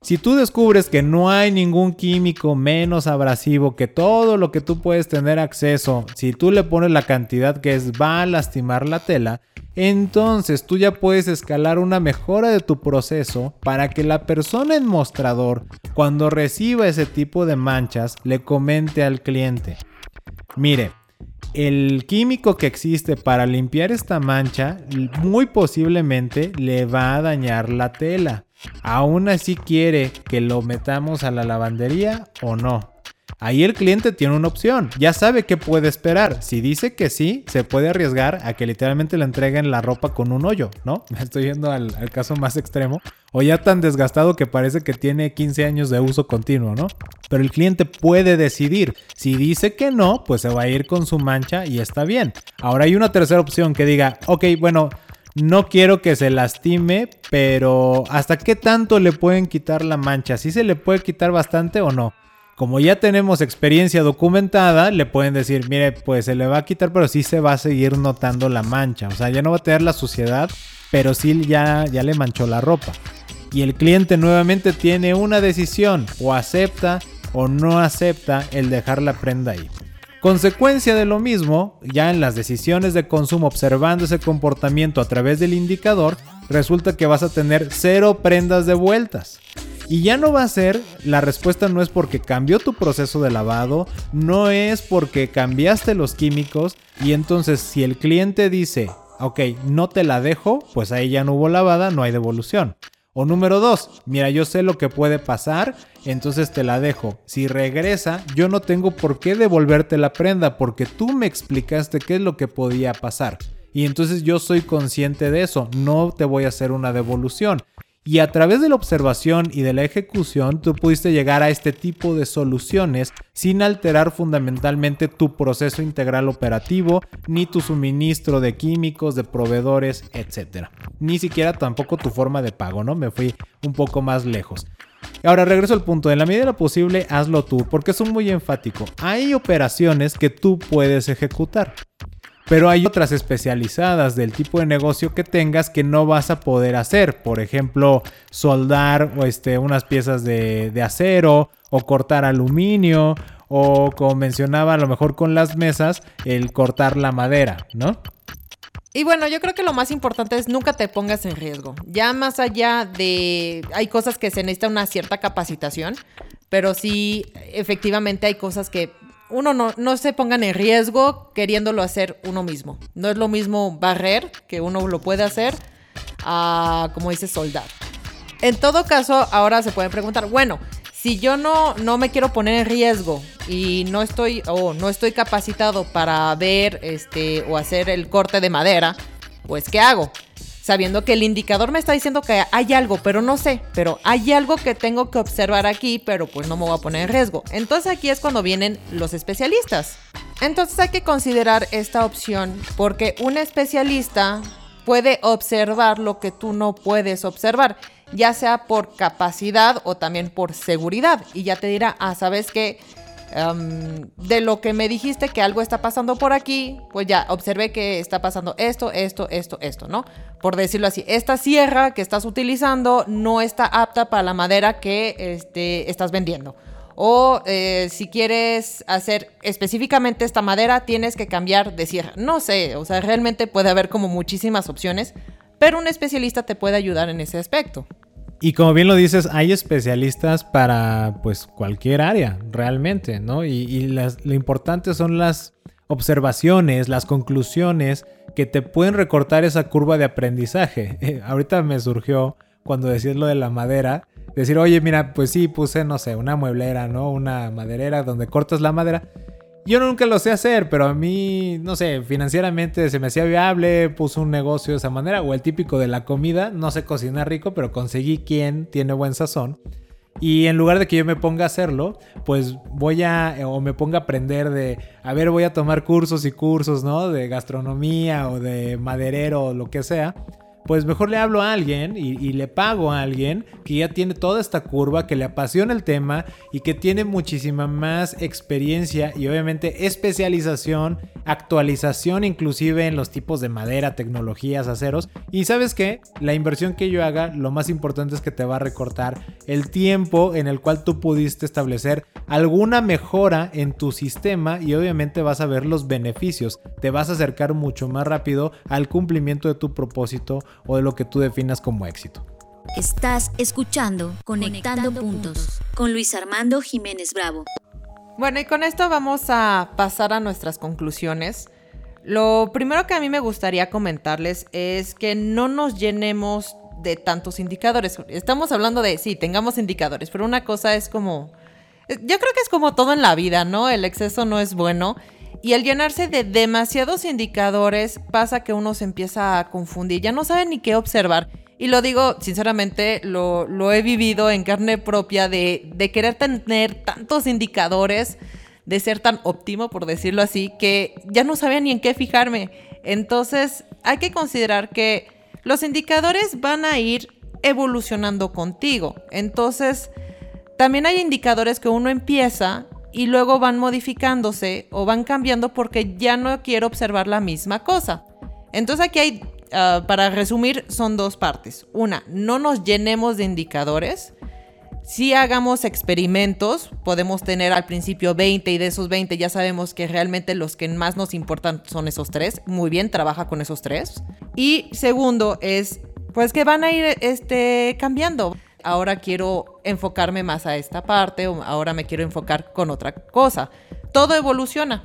Si tú descubres que no hay ningún químico menos abrasivo que todo lo que tú puedes tener acceso, si tú le pones la cantidad que es va a lastimar la tela, entonces tú ya puedes escalar una mejora de tu proceso para que la persona en mostrador, cuando reciba ese tipo de manchas, le comente al cliente. Mire, el químico que existe para limpiar esta mancha muy posiblemente le va a dañar la tela. Aún así quiere que lo metamos a la lavandería o no. Ahí el cliente tiene una opción, ya sabe qué puede esperar. Si dice que sí, se puede arriesgar a que literalmente le entreguen la ropa con un hoyo, ¿no? Me estoy yendo al, caso más extremo. O ya tan desgastado que parece que tiene 15 años de uso continuo, ¿no? Pero el cliente puede decidir. Si dice que no, pues se va a ir con su mancha y está bien. Ahora hay una tercera opción que diga, ok, bueno, no quiero que se lastime, pero ¿hasta qué tanto le pueden quitar la mancha? ¿Sí se le puede quitar bastante o no? Como ya tenemos experiencia documentada, le pueden decir, mire, pues se le va a quitar, pero sí se va a seguir notando la mancha. O sea, ya no va a tener la suciedad, pero sí ya, ya le manchó la ropa. Y el cliente nuevamente tiene una decisión, o acepta o no acepta el dejar la prenda ahí. Consecuencia de lo mismo, ya en las decisiones de consumo observando ese comportamiento a través del indicador, resulta que vas a tener cero prendas de vueltas. Y ya no va a ser, la respuesta no es porque cambió tu proceso de lavado, no es porque cambiaste los químicos y entonces si el cliente dice, ok, no te la dejo, pues ahí ya no hubo lavada, no hay devolución. O número dos, mira, yo sé lo que puede pasar, entonces te la dejo. Si regresa, yo no tengo por qué devolverte la prenda porque tú me explicaste qué es lo que podía pasar. Y entonces yo soy consciente de eso, no te voy a hacer una devolución. Y a través de la observación y de la ejecución, tú pudiste llegar a este tipo de soluciones sin alterar fundamentalmente tu proceso integral operativo, ni tu suministro de químicos, de proveedores, etc. Ni siquiera tampoco tu forma de pago, ¿no? Me fui un poco más lejos. Ahora regreso al punto, en la medida de lo posible hazlo tú, porque es muy enfático. Hay operaciones que tú puedes ejecutar. Pero hay otras especializadas del tipo de negocio que tengas que no vas a poder hacer. Por ejemplo, soldar o este, unas piezas de, de acero o cortar aluminio o como mencionaba a lo mejor con las mesas, el cortar la madera, ¿no? Y bueno, yo creo que lo más importante es nunca te pongas en riesgo. Ya más allá de... Hay cosas que se necesita una cierta capacitación, pero sí, efectivamente hay cosas que uno no, no se pongan en riesgo queriéndolo hacer uno mismo. No es lo mismo barrer, que uno lo puede hacer, a, como dice, soldar. En todo caso, ahora se pueden preguntar, bueno, si yo no, no me quiero poner en riesgo y no estoy o no estoy capacitado para ver este o hacer el corte de madera, pues ¿qué hago? Sabiendo que el indicador me está diciendo que hay algo, pero no sé, pero hay algo que tengo que observar aquí, pero pues no me voy a poner en riesgo. Entonces aquí es cuando vienen los especialistas. Entonces hay que considerar esta opción porque un especialista puede observar lo que tú no puedes observar ya sea por capacidad o también por seguridad. Y ya te dirá, ah, ¿sabes qué? De lo que me dijiste que algo está pasando por aquí, pues ya observé que está pasando esto, esto, esto, esto, ¿no? Por decirlo así, esta sierra que estás utilizando no está apta para la madera que este, estás vendiendo. O eh, si quieres hacer específicamente esta madera, tienes que cambiar de sierra. No sé, o sea, realmente puede haber como muchísimas opciones, pero un especialista te puede ayudar en ese aspecto. Y como bien lo dices, hay especialistas para pues cualquier área, realmente, ¿no? Y, lo importante son las observaciones, las conclusiones que te pueden recortar esa curva de aprendizaje. ahorita me surgió cuando decías lo de la madera, decir, oye, mira, pues sí, puse, no sé, una mueblera, ¿no? Una maderera donde cortas la madera. Yo nunca lo sé hacer, pero a mí, no sé, financieramente se me hacía viable, puse un negocio de esa manera, o el típico de la comida, no sé cocinar rico, pero conseguí quien tiene buen sazón. Y en lugar de que yo me ponga a hacerlo, pues voy a, o me ponga a aprender de, a ver, voy a tomar cursos y cursos, ¿no? De gastronomía o de maderero o lo que sea pues mejor le hablo a alguien y, le pago a alguien que ya tiene toda esta curva, que le apasiona el tema y que tiene muchísima más experiencia y obviamente especialización, actualización inclusive en los tipos de madera, tecnologías, aceros. Y sabes qué, la inversión que yo haga, lo más importante es que te va a recortar el tiempo en el cual tú pudiste establecer alguna mejora en tu sistema y obviamente vas a ver los beneficios. Te vas a acercar mucho más rápido al cumplimiento de tu propósito o de lo que tú definas como éxito. Estás escuchando Conectando, Puntos con Luis Armando Jiménez Bravo. Bueno, y con esto vamos a pasar a nuestras conclusiones. Lo primero que a mí me gustaría comentarles es que no nos llenemos de tantos indicadores. Estamos hablando de, sí, tengamos indicadores, pero una cosa es como, yo creo que es como todo en la vida, ¿no? El exceso no es bueno y al llenarse de demasiados indicadores pasa que uno se empieza a confundir, ya no sabe ni qué observar. Y lo digo sinceramente, lo, he vivido en carne propia de, de querer tener tantos indicadores, de ser tan óptimo, por decirlo así, que ya no sabía ni en qué fijarme. Entonces hay que considerar que los indicadores van a ir evolucionando contigo. Entonces, también hay indicadores que uno empieza y luego van modificándose o van cambiando porque ya no quiero observar la misma cosa. Entonces aquí hay, ah, para resumir, son dos partes. Una, no nos llenemos de indicadores. Si hagamos experimentos, podemos tener al principio 20 y de esos 20 ya sabemos que realmente los que más nos importan son esos tres. Muy bien, trabaja con esos tres. Y segundo es, pues que van a ir este, cambiando ahora quiero enfocarme más a esta parte o ahora me quiero enfocar con otra cosa. Todo evoluciona.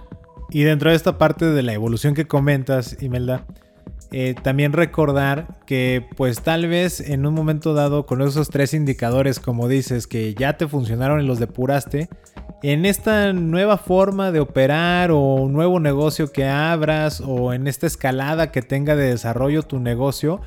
Y dentro de esta parte de la evolución que comentas, Imelda, eh, también recordar que pues tal vez en un momento dado con esos tres indicadores como dices que ya te funcionaron y los depuraste, en esta nueva forma de operar o un nuevo negocio que abras o en esta escalada que tenga de desarrollo tu negocio,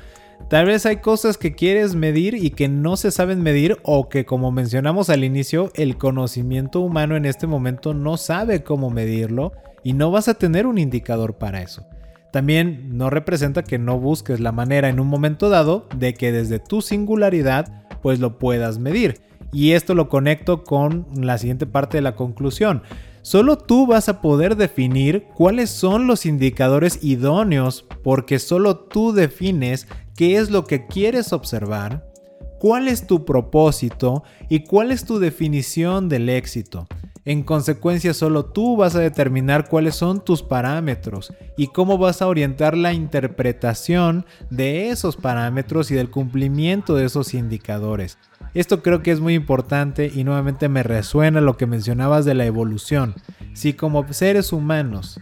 Tal vez hay cosas que quieres medir y que no se saben medir o que como mencionamos al inicio, el conocimiento humano en este momento no sabe cómo medirlo y no vas a tener un indicador para eso. También no representa que no busques la manera en un momento dado de que desde tu singularidad pues lo puedas medir. Y esto lo conecto con la siguiente parte de la conclusión. Solo tú vas a poder definir cuáles son los indicadores idóneos porque solo tú defines qué es lo que quieres observar, cuál es tu propósito y cuál es tu definición del éxito. En consecuencia, solo tú vas a determinar cuáles son tus parámetros y cómo vas a orientar la interpretación de esos parámetros y del cumplimiento de esos indicadores. Esto creo que es muy importante y nuevamente me resuena lo que mencionabas de la evolución. Si como seres humanos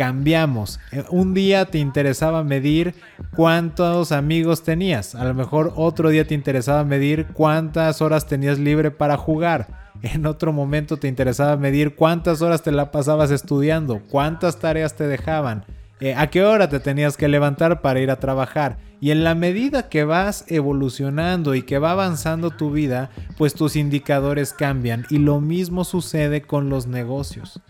cambiamos. Eh, un día te interesaba medir cuántos amigos tenías. A lo mejor otro día te interesaba medir cuántas horas tenías libre para jugar. En otro momento te interesaba medir cuántas horas te la pasabas estudiando, cuántas tareas te dejaban, eh, a qué hora te tenías que levantar para ir a trabajar. Y en la medida que vas evolucionando y que va avanzando tu vida, pues tus indicadores cambian. Y lo mismo sucede con los negocios.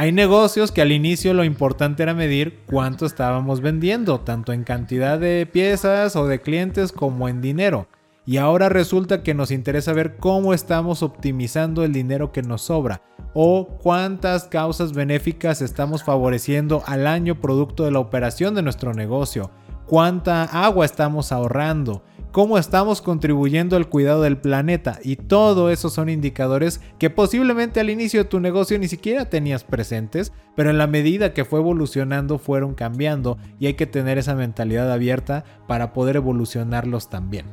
Hay negocios que al inicio lo importante era medir cuánto estábamos vendiendo, tanto en cantidad de piezas o de clientes como en dinero. Y ahora resulta que nos interesa ver cómo estamos optimizando el dinero que nos sobra o cuántas causas benéficas estamos favoreciendo al año producto de la operación de nuestro negocio, cuánta agua estamos ahorrando, cómo estamos contribuyendo al cuidado del planeta y todo eso son indicadores que posiblemente al inicio de tu negocio ni siquiera tenías presentes, pero en la medida que fue evolucionando fueron cambiando y hay que tener esa mentalidad abierta para poder evolucionarlos también.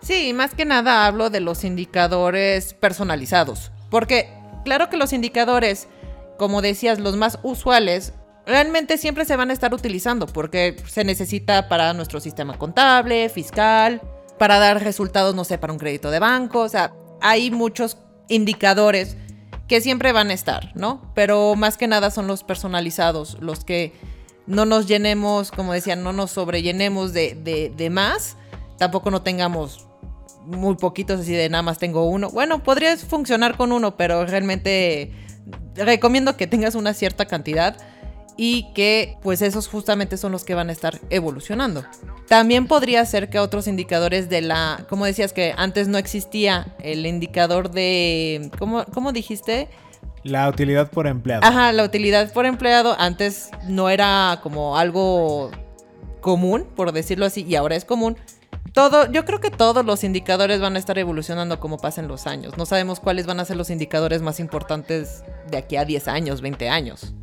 Sí, más que nada hablo de los indicadores personalizados. Porque claro que los indicadores, como decías, los más usuales, realmente siempre se van a estar utilizando porque se necesita para nuestro sistema contable, fiscal, para dar resultados, no sé, para un crédito de banco. O sea, hay muchos indicadores que siempre van a estar, ¿no? Pero más que nada son los personalizados, los que no nos llenemos, como decían, no nos sobrellenemos de, de, de más, tampoco no tengamos muy poquitos, así de nada más tengo uno. Bueno, podrías funcionar con uno, pero realmente recomiendo que tengas una cierta cantidad y que pues esos justamente son los que van a estar evolucionando. También podría ser que otros indicadores de la, como decías que antes no existía el indicador de, ¿cómo, cómo dijiste? La utilidad por empleado. Ajá, la utilidad por empleado antes no era como algo común, por decirlo así, y ahora es común todo, yo creo que todos los indicadores van a estar evolucionando como pasen los años. No sabemos cuáles van a ser los indicadores más importantes de aquí a 10 años, 20 años.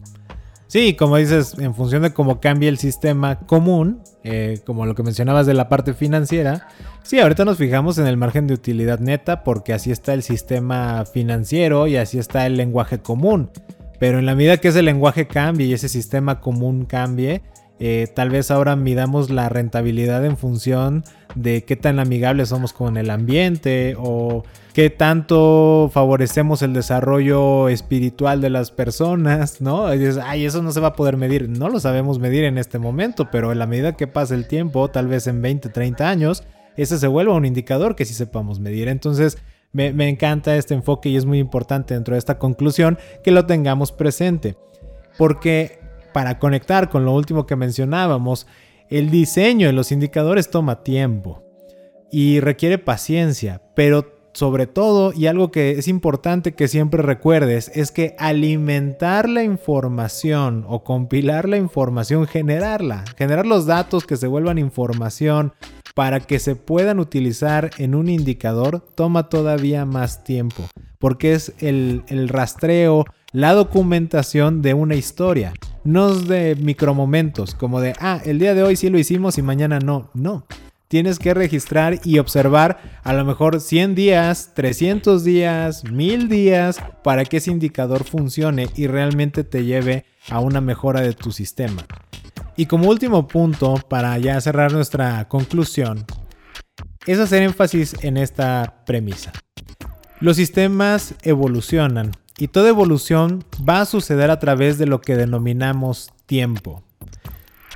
Sí, como dices, en función de cómo cambia el sistema común, eh, como lo que mencionabas de la parte financiera, sí, ahorita nos fijamos en el margen de utilidad neta porque así está el sistema financiero y así está el lenguaje común. Pero en la medida que ese lenguaje cambie y ese sistema común cambie, eh, tal vez ahora midamos la rentabilidad en función de qué tan amigables somos con el ambiente o qué tanto favorecemos el desarrollo espiritual de las personas, ¿no? Y dices, ay, eso no se va a poder medir. No lo sabemos medir en este momento, pero en la medida que pase el tiempo, tal vez en 20, 30 años, ese se vuelva un indicador que sí sepamos medir. Entonces, me, me encanta este enfoque y es muy importante dentro de esta conclusión que lo tengamos presente. Porque para conectar con lo último que mencionábamos, el diseño de los indicadores toma tiempo y requiere paciencia, pero sobre todo, y algo que es importante que siempre recuerdes, es que alimentar la información o compilar la información, generarla, generar los datos que se vuelvan información para que se puedan utilizar en un indicador, toma todavía más tiempo, porque es el, el rastreo, la documentación de una historia, no de micromomentos, como de, ah, el día de hoy sí lo hicimos y mañana no, no. Tienes que registrar y observar a lo mejor 100 días, 300 días, 1000 días para que ese indicador funcione y realmente te lleve a una mejora de tu sistema. Y como último punto, para ya cerrar nuestra conclusión, es hacer énfasis en esta premisa. Los sistemas evolucionan y toda evolución va a suceder a través de lo que denominamos tiempo.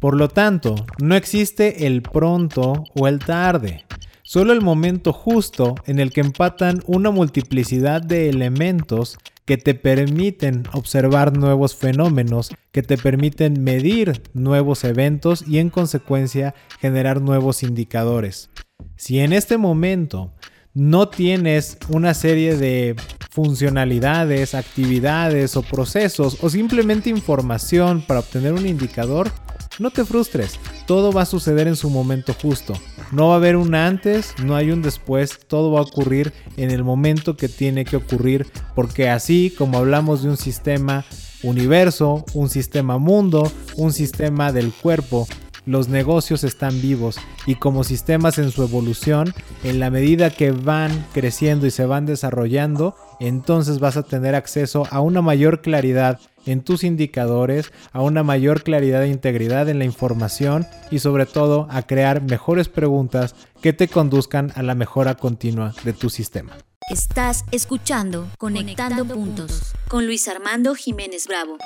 Por lo tanto, no existe el pronto o el tarde, solo el momento justo en el que empatan una multiplicidad de elementos que te permiten observar nuevos fenómenos, que te permiten medir nuevos eventos y en consecuencia generar nuevos indicadores. Si en este momento no tienes una serie de funcionalidades, actividades o procesos o simplemente información para obtener un indicador, no te frustres, todo va a suceder en su momento justo. No va a haber un antes, no hay un después, todo va a ocurrir en el momento que tiene que ocurrir, porque así como hablamos de un sistema universo, un sistema mundo, un sistema del cuerpo, los negocios están vivos y como sistemas en su evolución, en la medida que van creciendo y se van desarrollando, entonces vas a tener acceso a una mayor claridad en tus indicadores, a una mayor claridad e integridad en la información y sobre todo a crear mejores preguntas que te conduzcan a la mejora continua de tu sistema. Estás escuchando Conectando, Puntos con Luis Armando Jiménez Bravo.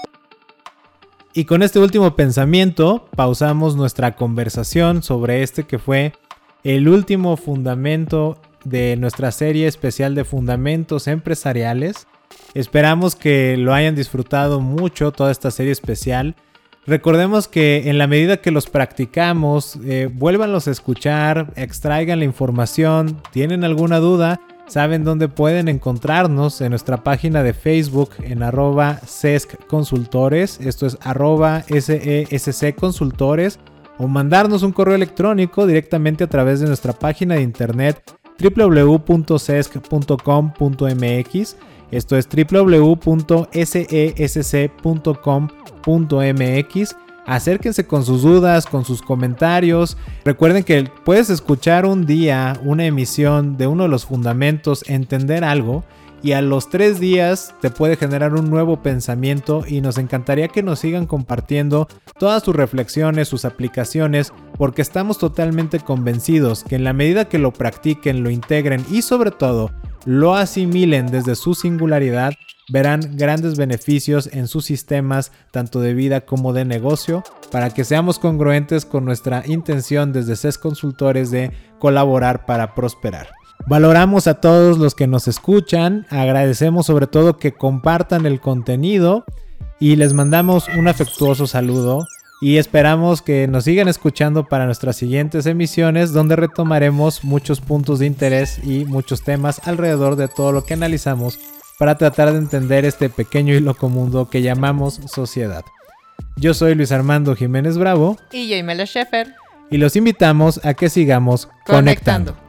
Y con este último pensamiento pausamos nuestra conversación sobre este que fue el último fundamento de nuestra serie especial de fundamentos empresariales. Esperamos que lo hayan disfrutado mucho toda esta serie especial. Recordemos que en la medida que los practicamos, eh, vuélvanlos a escuchar, extraigan la información, tienen alguna duda, saben dónde pueden encontrarnos en nuestra página de Facebook en arroba sesc consultores, esto es arroba sesc consultores, o mandarnos un correo electrónico directamente a través de nuestra página de internet www.sesc.com.mx, esto es www.sesc.com.mx Acérquense con sus dudas, con sus comentarios. Recuerden que puedes escuchar un día una emisión de uno de los fundamentos, entender algo, y a los tres días te puede generar un nuevo pensamiento y nos encantaría que nos sigan compartiendo todas sus reflexiones, sus aplicaciones, porque estamos totalmente convencidos que en la medida que lo practiquen, lo integren y sobre todo lo asimilen desde su singularidad, verán grandes beneficios en sus sistemas tanto de vida como de negocio para que seamos congruentes con nuestra intención desde CES Consultores de colaborar para prosperar. Valoramos a todos los que nos escuchan, agradecemos sobre todo que compartan el contenido y les mandamos un afectuoso saludo y esperamos que nos sigan escuchando para nuestras siguientes emisiones donde retomaremos muchos puntos de interés y muchos temas alrededor de todo lo que analizamos para tratar de entender este pequeño y loco mundo que llamamos sociedad. Yo soy Luis Armando Jiménez Bravo. Y yo, Imela Sheffer. Y los invitamos a que sigamos conectando.